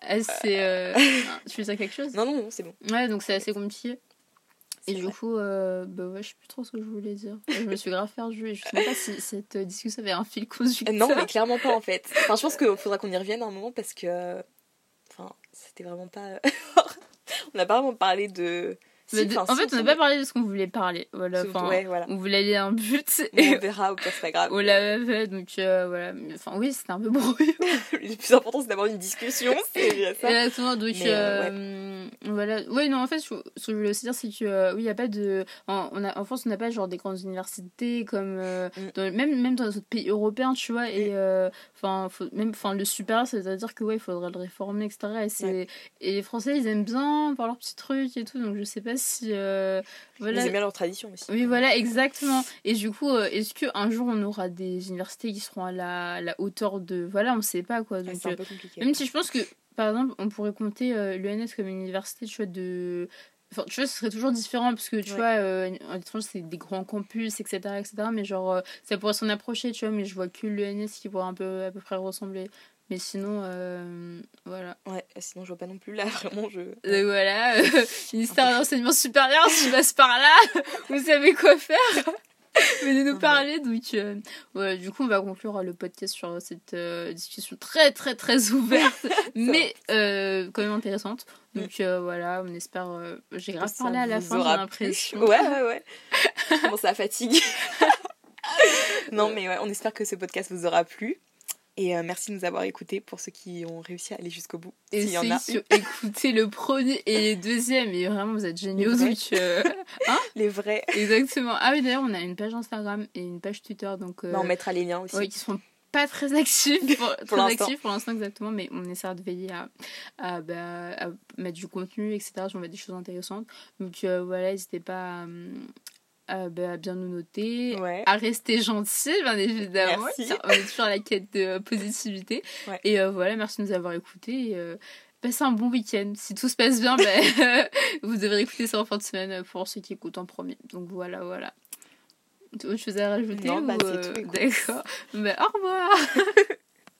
assez. Euh... tu veux dire quelque chose? Non, non, non, c'est bon. Ouais, donc c'est assez compliqué. Et du vrai. coup, euh, bah ouais, je sais plus trop ce que je voulais dire. Je me suis grave perdue et je sais même pas si cette discussion avait un fil conducteur. Non, mais clairement pas en fait. Enfin, je pense qu'il faudra qu'on y revienne à un moment parce que. Enfin, c'était vraiment pas. on n'a pas vraiment parlé de. Si, de- en si, fait, on n'a pas parlé de ce qu'on voulait parler. Voilà, Ouais, voilà. on voulait aller à un but et on verra, au pire, c'est pas grave. on l'avait fait, donc euh, voilà. Enfin, oui, c'était un peu brouillon. Le plus important, c'est d'avoir une discussion, c'est ça. Exactement, donc Mais, euh, euh, voilà. Oui, non, en fait, ce que je voulais aussi dire, c'est que euh, oui, il n'y a pas de. En, on a, en France, on n'a pas genre des grandes universités comme. Mm. dans- même, même dans les autres pays européens, tu vois. Et euh, enfin, même enfin, le supérieur, c'est-à-dire que ouais, il faudrait le réformer, etc. Et, c'est, et les Français, ils aiment bien voir leurs petits trucs et tout, donc je sais pas si. euh, voilà. Ils aiment bien leur tradition aussi. Oui, voilà, exactement. Et du coup, euh, est-ce qu'un jour on aura des universités qui seront à la, à la hauteur de. Voilà, on sait pas quoi. Donc, un euh, peu compliqué. même si je pense que, par exemple, on pourrait compter l'ENS comme une université, tu vois, de. Enfin, tu vois, ce serait toujours différent parce que, tu Ouais. vois, euh, en étranger, c'est des grands campus, etc., etc. Mais genre, euh, ça pourrait s'en approcher, tu vois, mais je vois que l'ENS qui pourrait un peu, à peu près ressembler. Mais sinon, euh, voilà. Ouais, sinon je vois pas non plus là, vraiment je. Et voilà, euh, ministère de l'enseignement supérieur, si tu passes par là, vous savez quoi faire. Venez nous parler. Donc, euh, voilà, du coup, on va conclure le podcast sur cette euh, discussion très, très, très ouverte, mais euh, quand même intéressante. Donc, euh, voilà, on espère. euh, J'ai grave parlé à la fin, j'ai l'impression. Ouais, ouais, ouais. Comment ça fatigue. non, mais ouais, on espère que ce podcast vous aura plu. Et euh, merci de nous avoir écoutés pour ceux qui ont réussi à aller jusqu'au bout. Et S'il y en a. si écoutez le premier et le deuxième, et vraiment, vous êtes géniaux. vrai. Donc, euh, Les vrais. exactement. Ah oui, d'ailleurs, on a une page Instagram et une page Twitter. Donc, euh, Bah, on mettra les liens aussi. Oui, qui sont pas très actifs pour, pour l'instant exactement, mais on essaiera de veiller à, à, bah, à mettre du contenu, etc. Si on met des choses intéressantes. Donc euh, voilà, n'hésitez pas à, à, bah, bien nous noter, Ouais. à rester gentil, bien évidemment. Merci. On est toujours à la quête de positivité. Ouais. Et euh, voilà, merci de nous avoir écoutés. Et, euh, passez un bon week-end. Si tout se passe bien, ben, vous devrez écouter ça en fin de semaine pour ceux qui écoutent en premier. Donc voilà, voilà. Autre chose à rajouter Non, bah, ou, euh, tout. D'accord. Ben, au revoir